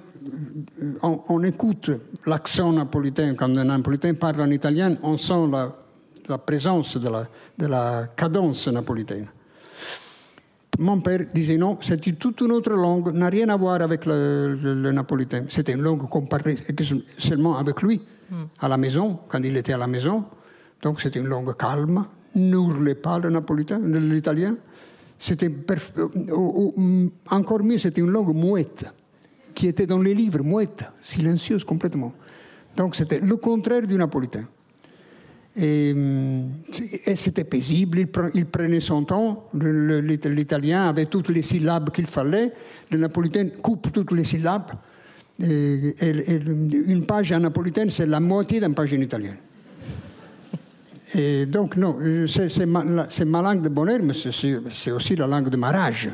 on, on écoute l'accent napolitain. Quand un napolitain parle en italien, on sent la, la présence de la, de la cadence napolitaine. Mon père disait non, c'est une- toute une autre langue, n'a rien à voir avec le, le- le napolitain. C'était une langue qu'on parlait seulement avec lui, à la maison, quand il était à la maison. Donc c'était une langue calme, n'ourlez pas le napolitain, l'italien. C'était perf- euh, encore mieux, c'était une langue mouette, qui était dans les livres, mouette, silencieuse complètement. Donc c'était le contraire du napolitain. Et, et c'était paisible, il, pre- il prenait son temps. L'italien avait toutes les syllabes qu'il fallait. Le napolitain coupe toutes les syllabes. Et, une page en napolitain, c'est la moitié d'une page en italien. Donc, non, c'est ma, ma langue de bonheur, mais c'est aussi la langue de ma rage.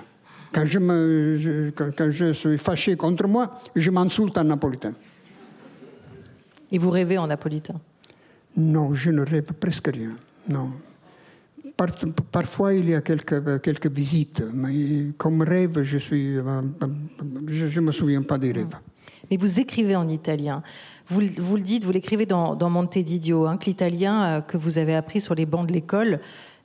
Quand je, me, je- quand, quand je suis fâché contre moi, je m'insulte en napolitain. Et vous rêvez en napolitain? Non, je ne rêve presque rien. Non. Par- parfois, il y a quelques, quelques visites, mais comme rêve, je euh, je ne me souviens pas des rêves. Mais vous écrivez en italien. Vous, vous le dites, vous l'écrivez dans, dans Monte Didio, hein, que l'italien euh, que vous avez appris sur les bancs de l'école,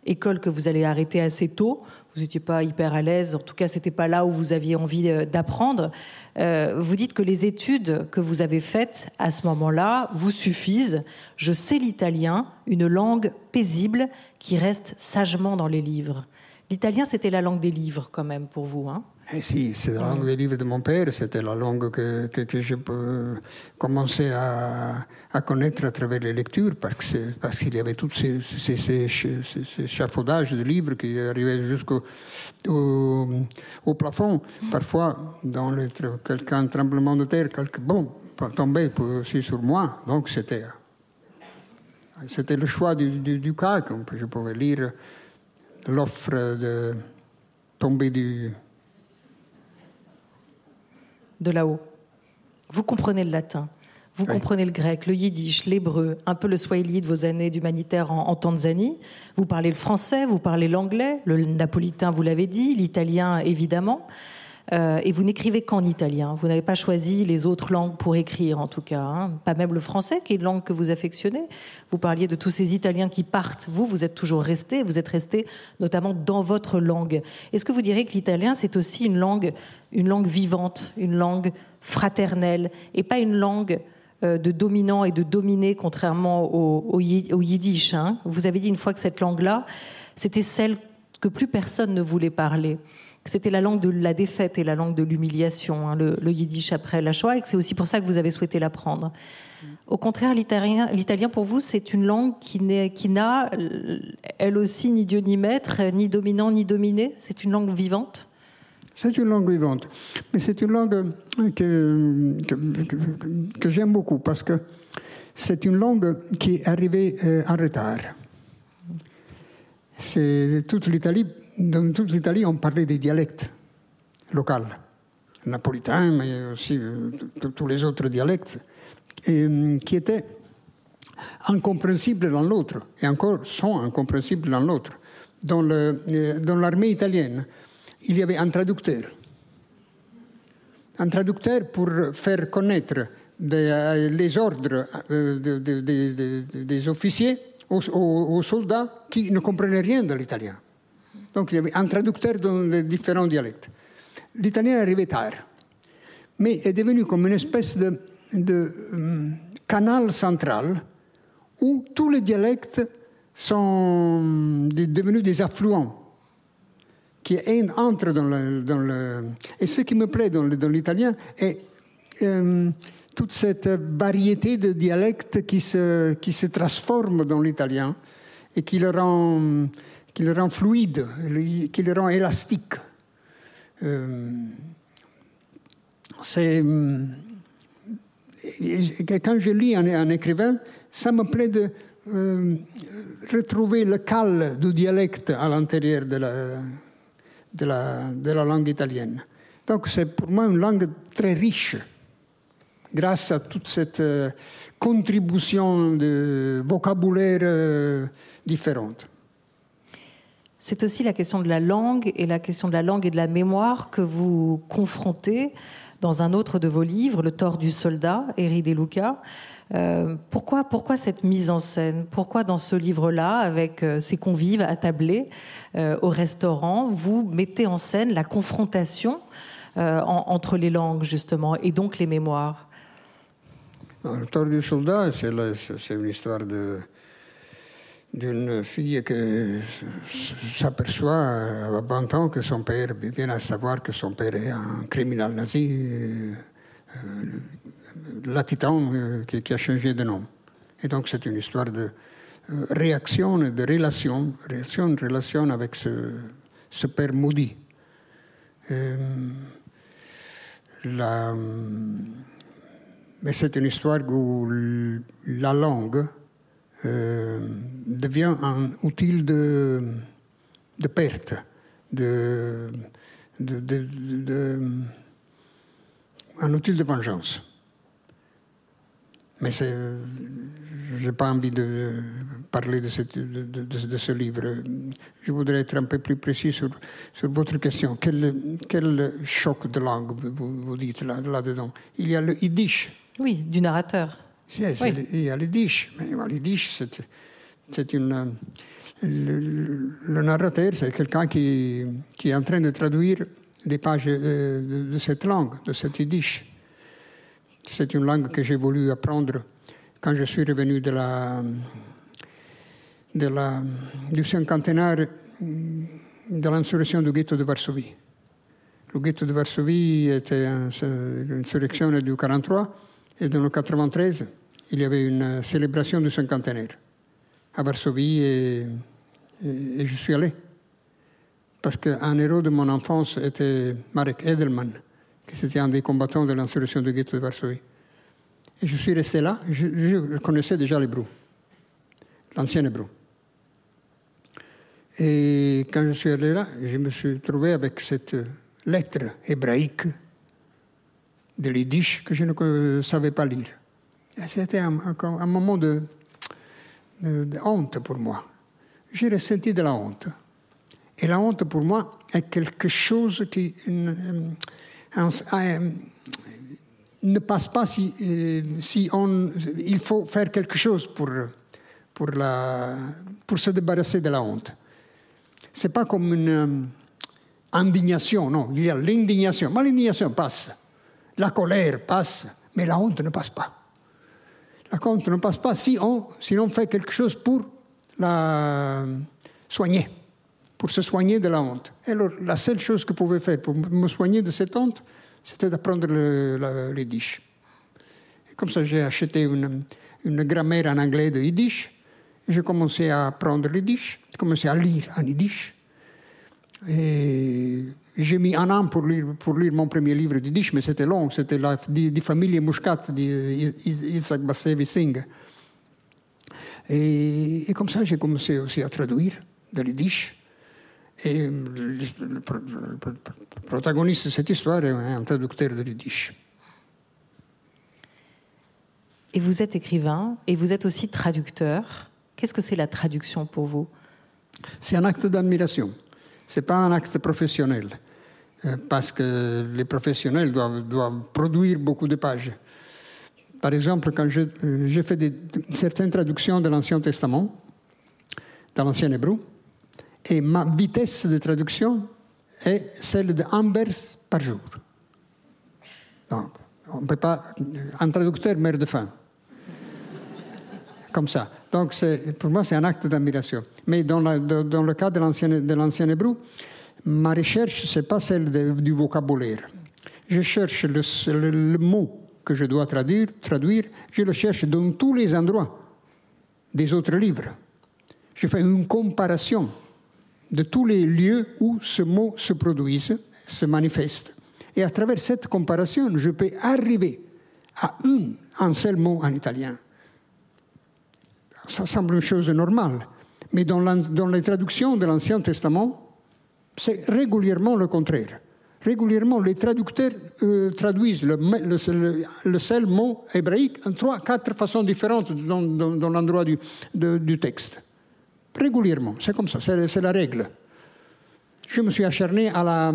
école que vous allez arrêter assez tôt, vous n'étiez pas hyper à l'aise, en tout cas, c'était pas là où vous aviez envie euh, d'apprendre. Euh, vous dites que les études que vous avez faites à ce moment-là vous suffisent. Je sais l'italien, une langue paisible qui reste sagement dans les livres. L'italien, c'était la langue des livres quand même pour vous, hein? Eh si, c'est la langue des livres de mon père, c'était la langue que, que, que je commencer à, à connaître à travers les lectures, parce que parce qu'il y avait tous ces, ces, ces, ces- ces échafaudages de livres qui arrivaient jusqu'au au, au plafond. Parfois, dans le, quelqu'un tremblement de terre, quelque bon tombait aussi sur moi. Donc c'était c'était le choix du, du, du cas. Je pouvais lire l'offre de tombé du... De là-haut. Vous comprenez le latin, vous comprenez le grec, le yiddish, l'hébreu, un peu le swahili de vos années d'humanitaire en, en, Tanzanie. Vous parlez le français, vous parlez l'anglais, le napolitain, vous l'avez dit, l'italien évidemment. Euh, et vous n'écrivez qu'en italien. Vous n'avez pas choisi les autres langues pour écrire, en tout cas. Hein. Pas même le français, qui est une langue que vous affectionnez. Vous parliez de tous ces Italiens qui partent. Vous, vous êtes toujours resté. Vous êtes resté notamment dans votre langue. Est-ce que vous direz que l'italien, c'est aussi une langue, une langue vivante, une langue fraternelle, et pas une langue euh, de dominant et de dominé, contrairement au, yiddish. Hein? Vous avez dit une fois que cette langue-là, c'était celle que plus personne ne voulait parler c'était la langue de la défaite et la langue de l'humiliation, hein, le, yiddish après la Shoah, et que c'est aussi pour ça que vous avez souhaité l'apprendre. Au contraire, l'italien, l'italien pour vous, c'est une langue qui, n'est, qui n'a, elle aussi, ni Dieu ni maître, ni dominant ni dominé? C'est une langue vivante? C'est une langue vivante, mais c'est une langue que, que, que, que j'aime beaucoup parce que c'est une langue qui est arrivée euh, en retard. C'est toute l'Italie dans toute l'Italie, on parlait des dialectes locaux, napolitain, mais aussi euh, tous les autres dialectes, euh, qui étaient incompréhensibles dans l'autre, et encore sont incompréhensibles dans l'autre. Euh, dans l'armée italienne, il y avait un traducteur. Un traducteur pour faire connaître les ordres de, de, de, des officiers aux soldats qui ne comprenaient rien de l'italien. Donc il y avait un traducteur dans les différents dialectes. L'italien arrivé tard, mais est devenu comme une espèce de, um, canal central où tous les dialectes sont devenus des affluents qui entrent dans le, dans le... Et ce qui me plaît dans, dans l'italien est euh, toute cette variété de dialectes qui se, qui se transforment dans l'italien et qui le rend qui le rend fluide, qui le rend élastique. Euh, c'est quand je lis un, écrivain, ça me plaît de euh, retrouver le cal du dialecte à l'intérieur de la, langue italienne. Donc c'est pour moi une langue très riche, grâce à toute cette euh, contribution de vocabulaire euh, différente. C'est aussi la question de la langue et la question de la langue et de la mémoire que vous confrontez dans un autre de vos livres, Le tort du soldat, Eri De Luca. Euh, pourquoi, pourquoi cette mise en scène? Pourquoi dans ce livre-là, avec euh, ces convives attablés euh, au restaurant, vous mettez en scène la confrontation euh, en, entre les langues, justement, et donc les mémoires? Le tort du soldat, c'est une histoire de d'une fille qui s'aperçoit à 20 ans que son père vient à savoir que son père est un criminel nazi, euh, l'Atitan euh, qui, a changé de nom. Et donc c'est une histoire de euh, réaction, de relation, réaction, relation avec ce, père maudit. Euh, mais c'est une histoire où la langue, euh, devient un outil de, de perte, de, de, un outil de vengeance. Mais je n'ai pas envie de parler de, ce livre. Je voudrais être un peu plus précis sur, sur votre question. Quel, quel, choc de langue vous, dites là-dedans? Là Il y a le yiddish. Oui, du narrateur. Yes, oui. Il y a les dish. Mais les dish, c'est une. Le, le narrateur, c'est quelqu'un qui, qui, est en train de traduire des pages de, de, de cette langue, de cette yiddish. C'est une langue que j'ai voulu apprendre quand je suis revenu de la, de la, du cinquantenaire de l'insurrection du ghetto de Varsovie. Le ghetto de Varsovie était une insurrection du 43 et le 93, il y avait une célébration du cinquantenaire à Varsovie et, je suis allé. Parce qu'un héros de mon enfance était Marek Edelman, qui était un des combattants de l'insurrection du ghetto de Varsovie. Et je suis resté là, je, je connaissais déjà l'hébreu, l'ancien hébreu. Et quand je suis allé là, je me suis trouvé avec cette lettre hébraïque de l'Yiddish que je ne savais pas lire. C'était un, moment de, honte pour moi. J'ai ressenti de la honte. Et la honte pour moi est quelque chose qui euh, euh, ne passe pas si, euh, si on, il faut faire quelque chose pour, pour, se débarrasser de la honte. C'est pas comme une indignation, non, il y a l'indignation, mais l'indignation passe, la colère passe, mais la honte ne passe pas. La honte ne passe pas si on, si on fait quelque chose pour la soigner, pour se soigner de la honte. alors, la seule chose que je pouvais faire pour me soigner de cette honte, c'était d'apprendre le, le, yiddish. Et comme ça, j'ai acheté une, une, grammaire en anglais de yiddish. J'ai commencé à apprendre le yiddish, j'ai commencé à lire en yiddish. Et j'ai mis un an pour lire, pour lire mon premier livre de yiddish, mais c'était long. C'était la di, famille Muscat d'Isaac Bassevi Singh. Et, et, comme ça, j'ai commencé aussi à traduire de yiddish. Et le, le, protagoniste de cette histoire est un traducteur de yiddish. Et vous êtes écrivain et vous êtes aussi traducteur. Qu'est-ce que c'est la traduction pour vous? C'est un acte d'admiration. N'est pas un acte professionnel, euh, parce que les professionnels doivent, produire beaucoup de pages. Par exemple, quand euh, j'ai fait certaines traductions de l'Ancien Testament, dans l'Ancien Hébreu, et ma vitesse de traduction est celle de vers par jour. Donc, on ne peut pas. Un traducteur meurt de faim. Comme ça. Donc, pour moi, c'est un acte d'admiration. Mais dans, le cas de l'ancien hébreu, ma recherche, ce n'est pas celle du vocabulaire. Je cherche le, mot que je dois traduire, traduire, je le cherche dans tous les endroits des autres livres. Je fais une comparaison de tous les lieux où ce mot se produise, se manifeste. Et à travers cette comparaison, je peux arriver à une, un seul mot en italien. Ça semble une chose normale, mais dans, les traductions de l'Ancien Testament, c'est régulièrement le contraire. Régulièrement, les traducteurs euh, traduisent le, seul mot hébraïque en trois, quatre façons différentes dans, l'endroit du, texte. Régulièrement, c'est comme ça, c'est la règle. Je me suis acharné à,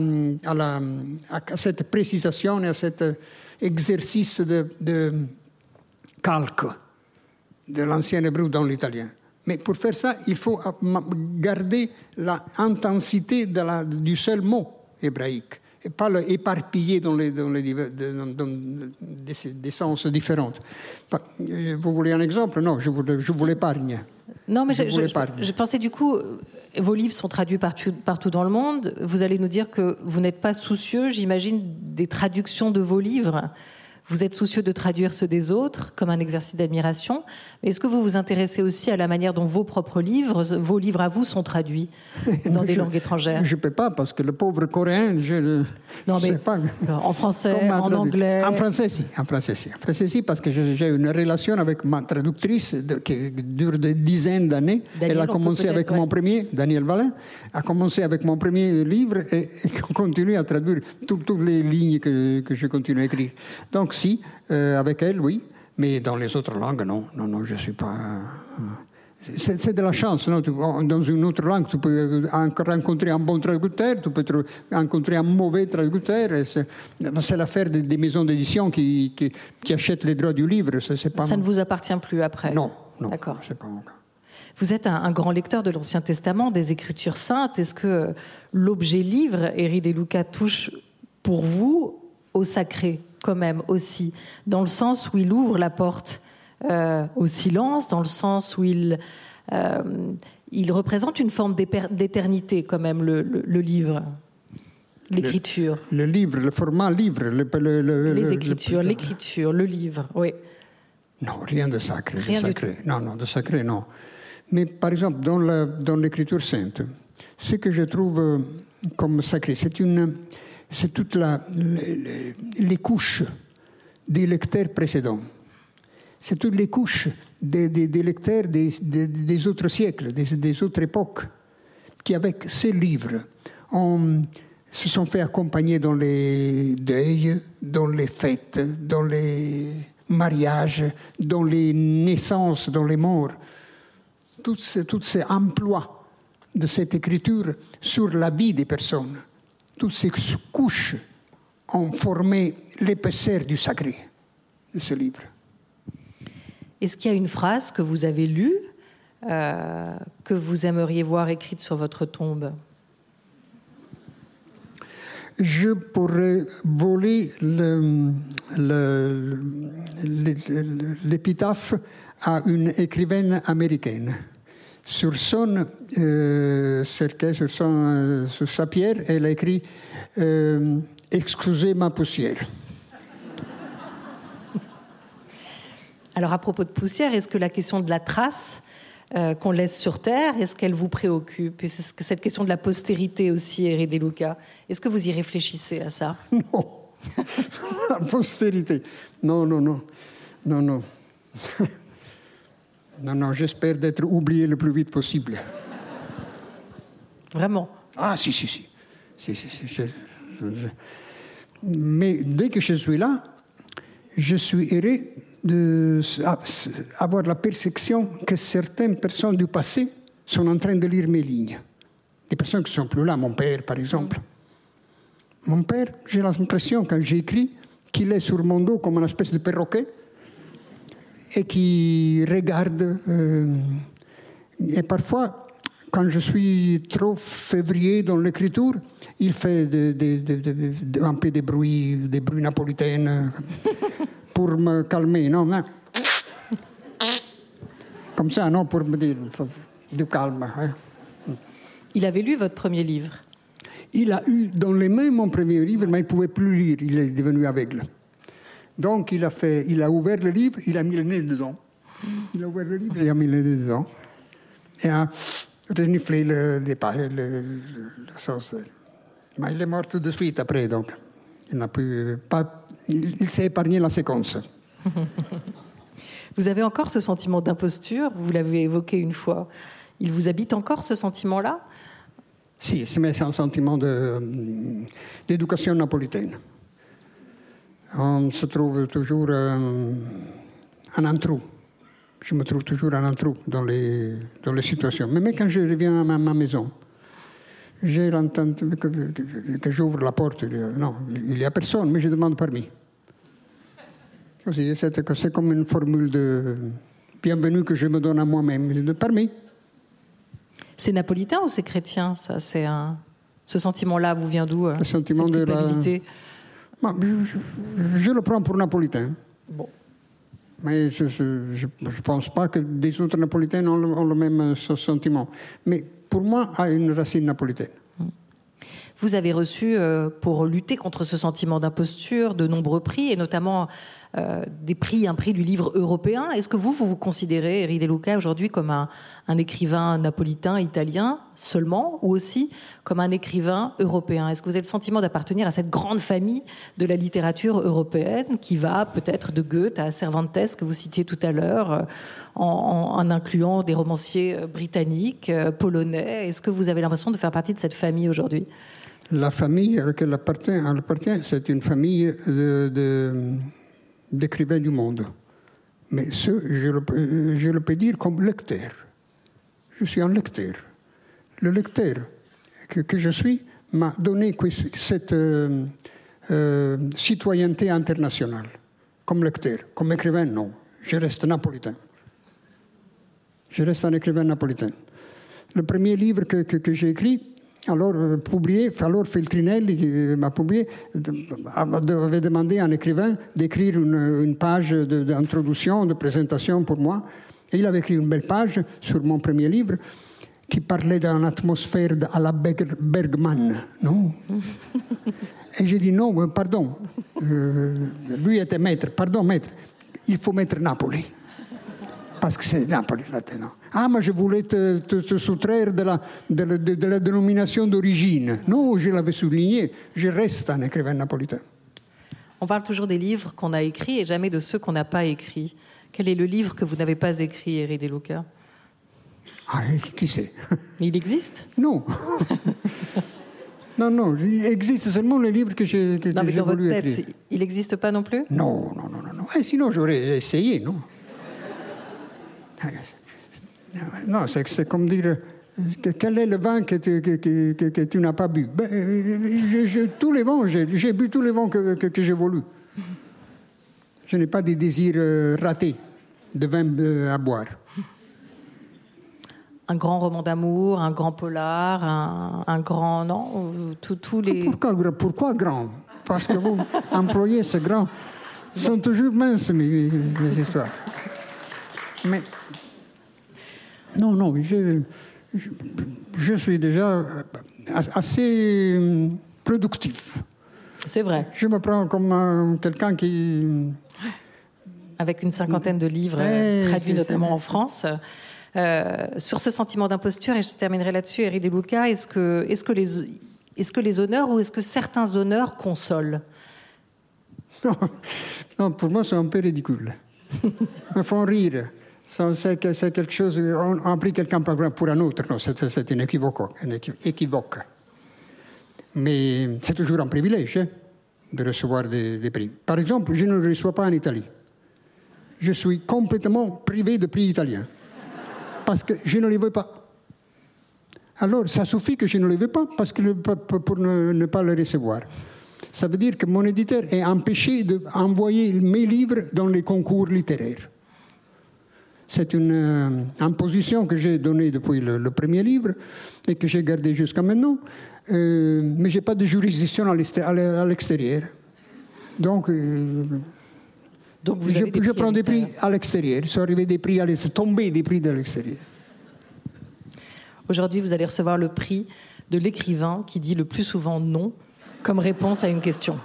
cette précisation et à cet exercice de, de calque de l'ancien hébreu dans l'italien. Mais pour faire ça, il faut garder l'intensité du seul mot hébraïque et pas l'éparpiller dans, les, dans, les, dans, dans des, des, sens différents. Vous voulez un exemple? Non, je vous, je vous l'épargne. Non, mais je, je, je, pensais du coup, vos livres sont traduits partout, partout dans le monde. Vous allez nous dire que vous n'êtes pas soucieux, j'imagine, des traductions de vos livres. Vous êtes soucieux de traduire ceux des autres comme un exercice d'admiration. Mais est-ce que vous vous intéressez aussi à la manière dont vos propres livres, vos livres à vous, sont traduits (laughs) dans des je, langues étrangères? Je ne peux pas parce que le pauvre coréen, je ne sais pas. En français, en anglais En français, si. En français, si. En français, si, parce que j'ai une relation avec ma traductrice de, qui dure des dizaines d'années. Elle a commencé avec ouais. mon premier, Daniel Valin, a commencé avec mon premier livre et, et (laughs) continue à traduire toutes, les lignes que, que je continue à écrire. Donc, si, euh, avec elle, oui, mais dans les autres langues, non. Non, non, je ne suis pas. Euh, c'est de la chance. Non dans une autre langue, tu peux rencontrer un bon traducteur, tu peux rencontrer un mauvais traducteur. C'est l'affaire des, des, maisons d'édition qui, qui, qui, achètent les droits du livre. Pas Ça ne vous appartient plus après Non, non. D'accord. Pas mon. Vous êtes un, un, grand lecteur de l'Ancien Testament, des Écritures saintes. Est-ce que l'objet livre, Éric et Lucas, touche pour vous au sacré? Quand même aussi, dans le sens où il ouvre la porte euh, au silence, dans le sens où il, euh, il représente une forme d'éternité quand même, le, le, le livre. L'écriture. Le, le, livre, le format livre. Le, Les écritures, l'écriture, le livre, oui. Non, rien de sacré. Rien de sacré. Non, non, de sacré, non. Mais par exemple, dans l'écriture sainte, ce que je trouve euh, comme sacré, c'est une c'est toutes les, couches des lecteurs précédents. C'est toutes les couches des, lecteurs des, autres siècles, des, autres époques. qui, avec ces livres, se sont fait accompagner dans les deuils, dans les fêtes, dans les mariages, dans les naissances, dans les morts. Tous ces, tous ces emplois de cette écriture sur la vie des personnes, toutes ces couches ont formé l'épaisseur du sacré de ce livre. Est-ce qu'il y a une phrase que vous avez lue, euh, que vous aimeriez voir écrite sur votre tombe? Je pourrais voler l'épitaphe à une écrivaine américaine. Sur son euh, cercueil, sur, son, euh, sur sa pierre, elle a écrit euh, Excusez ma poussière. Alors à propos de poussière, est-ce que la question de la trace euh, qu'on laisse sur Terre, est-ce qu'elle vous préoccupe? Et que cette question de la postérité aussi, De Luca, est-ce que vous y réfléchissez à ça? (laughs) Non. (laughs) la postérité. Non, non, non. Non, non. (laughs) non, non, j'espère d'être oublié le plus vite possible. Vraiment Ah, si, si, si. si, si, si je, je, je. Mais dès que je suis là, je suis heureux d'avoir la perception que certaines personnes du passé sont en train de lire mes lignes. Des personnes qui ne sont plus là, mon père par exemple. Mon père, j'ai l'impression quand j'écris qu'il est sur mon dos comme une espèce de perroquet et qui regarde. Euh, et parfois, quand je suis trop février dans l'écriture, il fait de, de, de, un peu des bruits, des bruits napolitains (laughs) pour me calmer, non, non. Comme ça, non, pour me dire du calme. Hein. Il avait lu votre premier livre? Il a eu dans les mains mon premier livre, mais il ne pouvait plus lire, il est devenu aveugle. Donc il a, fait, il a ouvert le livre, il a mis le nez dedans. Il a ouvert le livre, il a mis le nez dedans. Et a reniflé le, les pages, le, le, la sauce. Mais il est mort tout de suite après, donc il n'a plus pas il, s'est épargné la séquence. Vous avez encore ce sentiment d'imposture, vous l'avez évoqué une fois. Il vous habite encore ce sentiment-là? Si, c'est un sentiment d'éducation napolitaine. On se trouve toujours euh, en un trou. Je me trouve toujours en un trou dans les, dans les situations. Mais même quand je reviens à ma, ma maison, j'ai entendu que, que, que j'ouvre la porte. Il y a, non, il n'y a personne, mais je demande permis. C'est comme une formule de bienvenue que je me donne à moi-même, de permis. C'est napolitain ou c'est chrétien ça? C'est un... Ce sentiment-là vous vient d'où Le sentiment de la... je, je, je, le prends pour napolitain. Bon. Mais je ne pense pas que des autres napolitains ont le, ont le même sentiment. Mais pour moi, a une racine napolitaine. Vous avez reçu, euh, pour lutter contre ce sentiment d'imposture, de nombreux prix, et notamment euh, des prix, un prix du livre européen. Est-ce que vous, vous vous considérez, Eri De Luca, aujourd'hui comme un, écrivain napolitain, italien seulement, ou aussi comme un écrivain européen? Est-ce que vous avez le sentiment d'appartenir à cette grande famille de la littérature européenne qui va peut-être de Goethe à Cervantes, que vous citiez tout à l'heure, euh, en, incluant des romanciers britanniques, polonais? Est-ce que vous avez l'impression de faire partie de cette famille aujourd'hui? La famille à laquelle appartient, appartient c'est une famille de, d'écrivains du monde. Mais ce, je le, peux dire comme lecteur. Je suis un lecteur. Le lecteur que, je suis m'a donné cette euh, euh, citoyenneté internationale. Comme lecteur, comme écrivain, non. Je reste napolitain. Je reste un écrivain napolitain. Le premier livre que, que j'ai écrit, alors publié, alors Feltrinelli qui m'a publié, avait demandé à un écrivain d'écrire une, page d'introduction, de, présentation pour moi. Et il avait écrit une belle page sur mon premier livre qui parlait d'une atmosphère à la Bergman, non? Et j'ai dit non, pardon. Euh, lui était maître, pardon maître, il faut mettre Napoli parce que c'est Napoli là-dedans. Ah, mais je voulais te, te, te soustraire de la, de, la, de, la dénomination d'origine. Non, je l'avais souligné, je reste un écrivain napolitain. On parle toujours des livres qu'on a écrits et jamais de ceux qu'on n'a pas écrits. Quel est le livre que vous n'avez pas écrit, Eri De Luca Ah, qui sait Mais (laughs) il existe? Non. (laughs) non, non, il existe seulement les livres que j'ai que, Non, mais dans votre tête, écrire. il n'existe pas non plus? Non, non, non, non, non. Eh, sinon, j'aurais essayé, non? (laughs) Non, c'est comme dire, euh, que- quel est le vin que tu, que, que- que- que tu n'as pas bu? Ben, euh, je- je- Tous les vins, j'ai bu tous les vins que, j'ai voulu. Je n'ai pas des désirs euh, ratés de vin euh, à boire. Un grand roman d'amour, un grand polar, un, un grand. Non euh, tous- les. Pourquoi, gra- pourquoi grand? Parce que vous (laughs) employez ce grand. Ils sont toujours minces, mes- mes histoires. Mais. Non, non, je, je, je suis déjà assez productif. C'est vrai. Je me prends comme quelqu'un qui. avec une cinquantaine de livres euh, traduits c'est- notamment en France. Euh, sur ce sentiment d'imposture, et je terminerai là-dessus, Eri De Luca, est-ce que, est que, les, est que les honneurs ou est-ce que certains honneurs consolent? Non, non, pour moi, c'est un peu ridicule. Ils font rire. C'est que- c'est quelque chose. On, on a pris quelqu'un pour un autre. Non, c'est un équivoque. Mais c'est toujours un privilège hein, de recevoir des, prix. Par exemple, je ne reçois pas en Italie. Je suis complètement privé de prix italiens. Parce que je ne les veux pas. Alors, ça suffit que je ne les veux pas parce que pour ne, ne pas les recevoir. Ça veut dire que mon éditeur est empêché d'envoyer mes livres dans les concours littéraires. C'est une euh, imposition que j'ai donnée depuis le, le premier livre et que j'ai gardée jusqu'à maintenant. Euh, mais je n'ai pas de juridiction à l'exté- à l'e- à l'extérieur. Donc, euh, Donc vous je, avez des je prix prends des prix à l'extérieur. Ils sont arrivés des prix à l'extérieur, tombés des prix de l'extérieur. Aujourd'hui, vous allez recevoir le prix de l'écrivain qui dit le plus souvent non comme réponse à une question.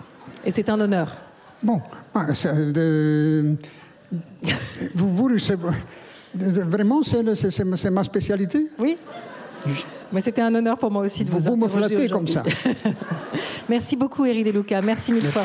Et c'est un honneur. Bon, ah, ça, de- vous, vous recevez- vraiment, c'est ma spécialité? Oui mais c'était un honneur pour moi aussi de vous, Vous, vous me flattez comme ça. (laughs) Merci beaucoup, Eri De Luca. Merci mille fois.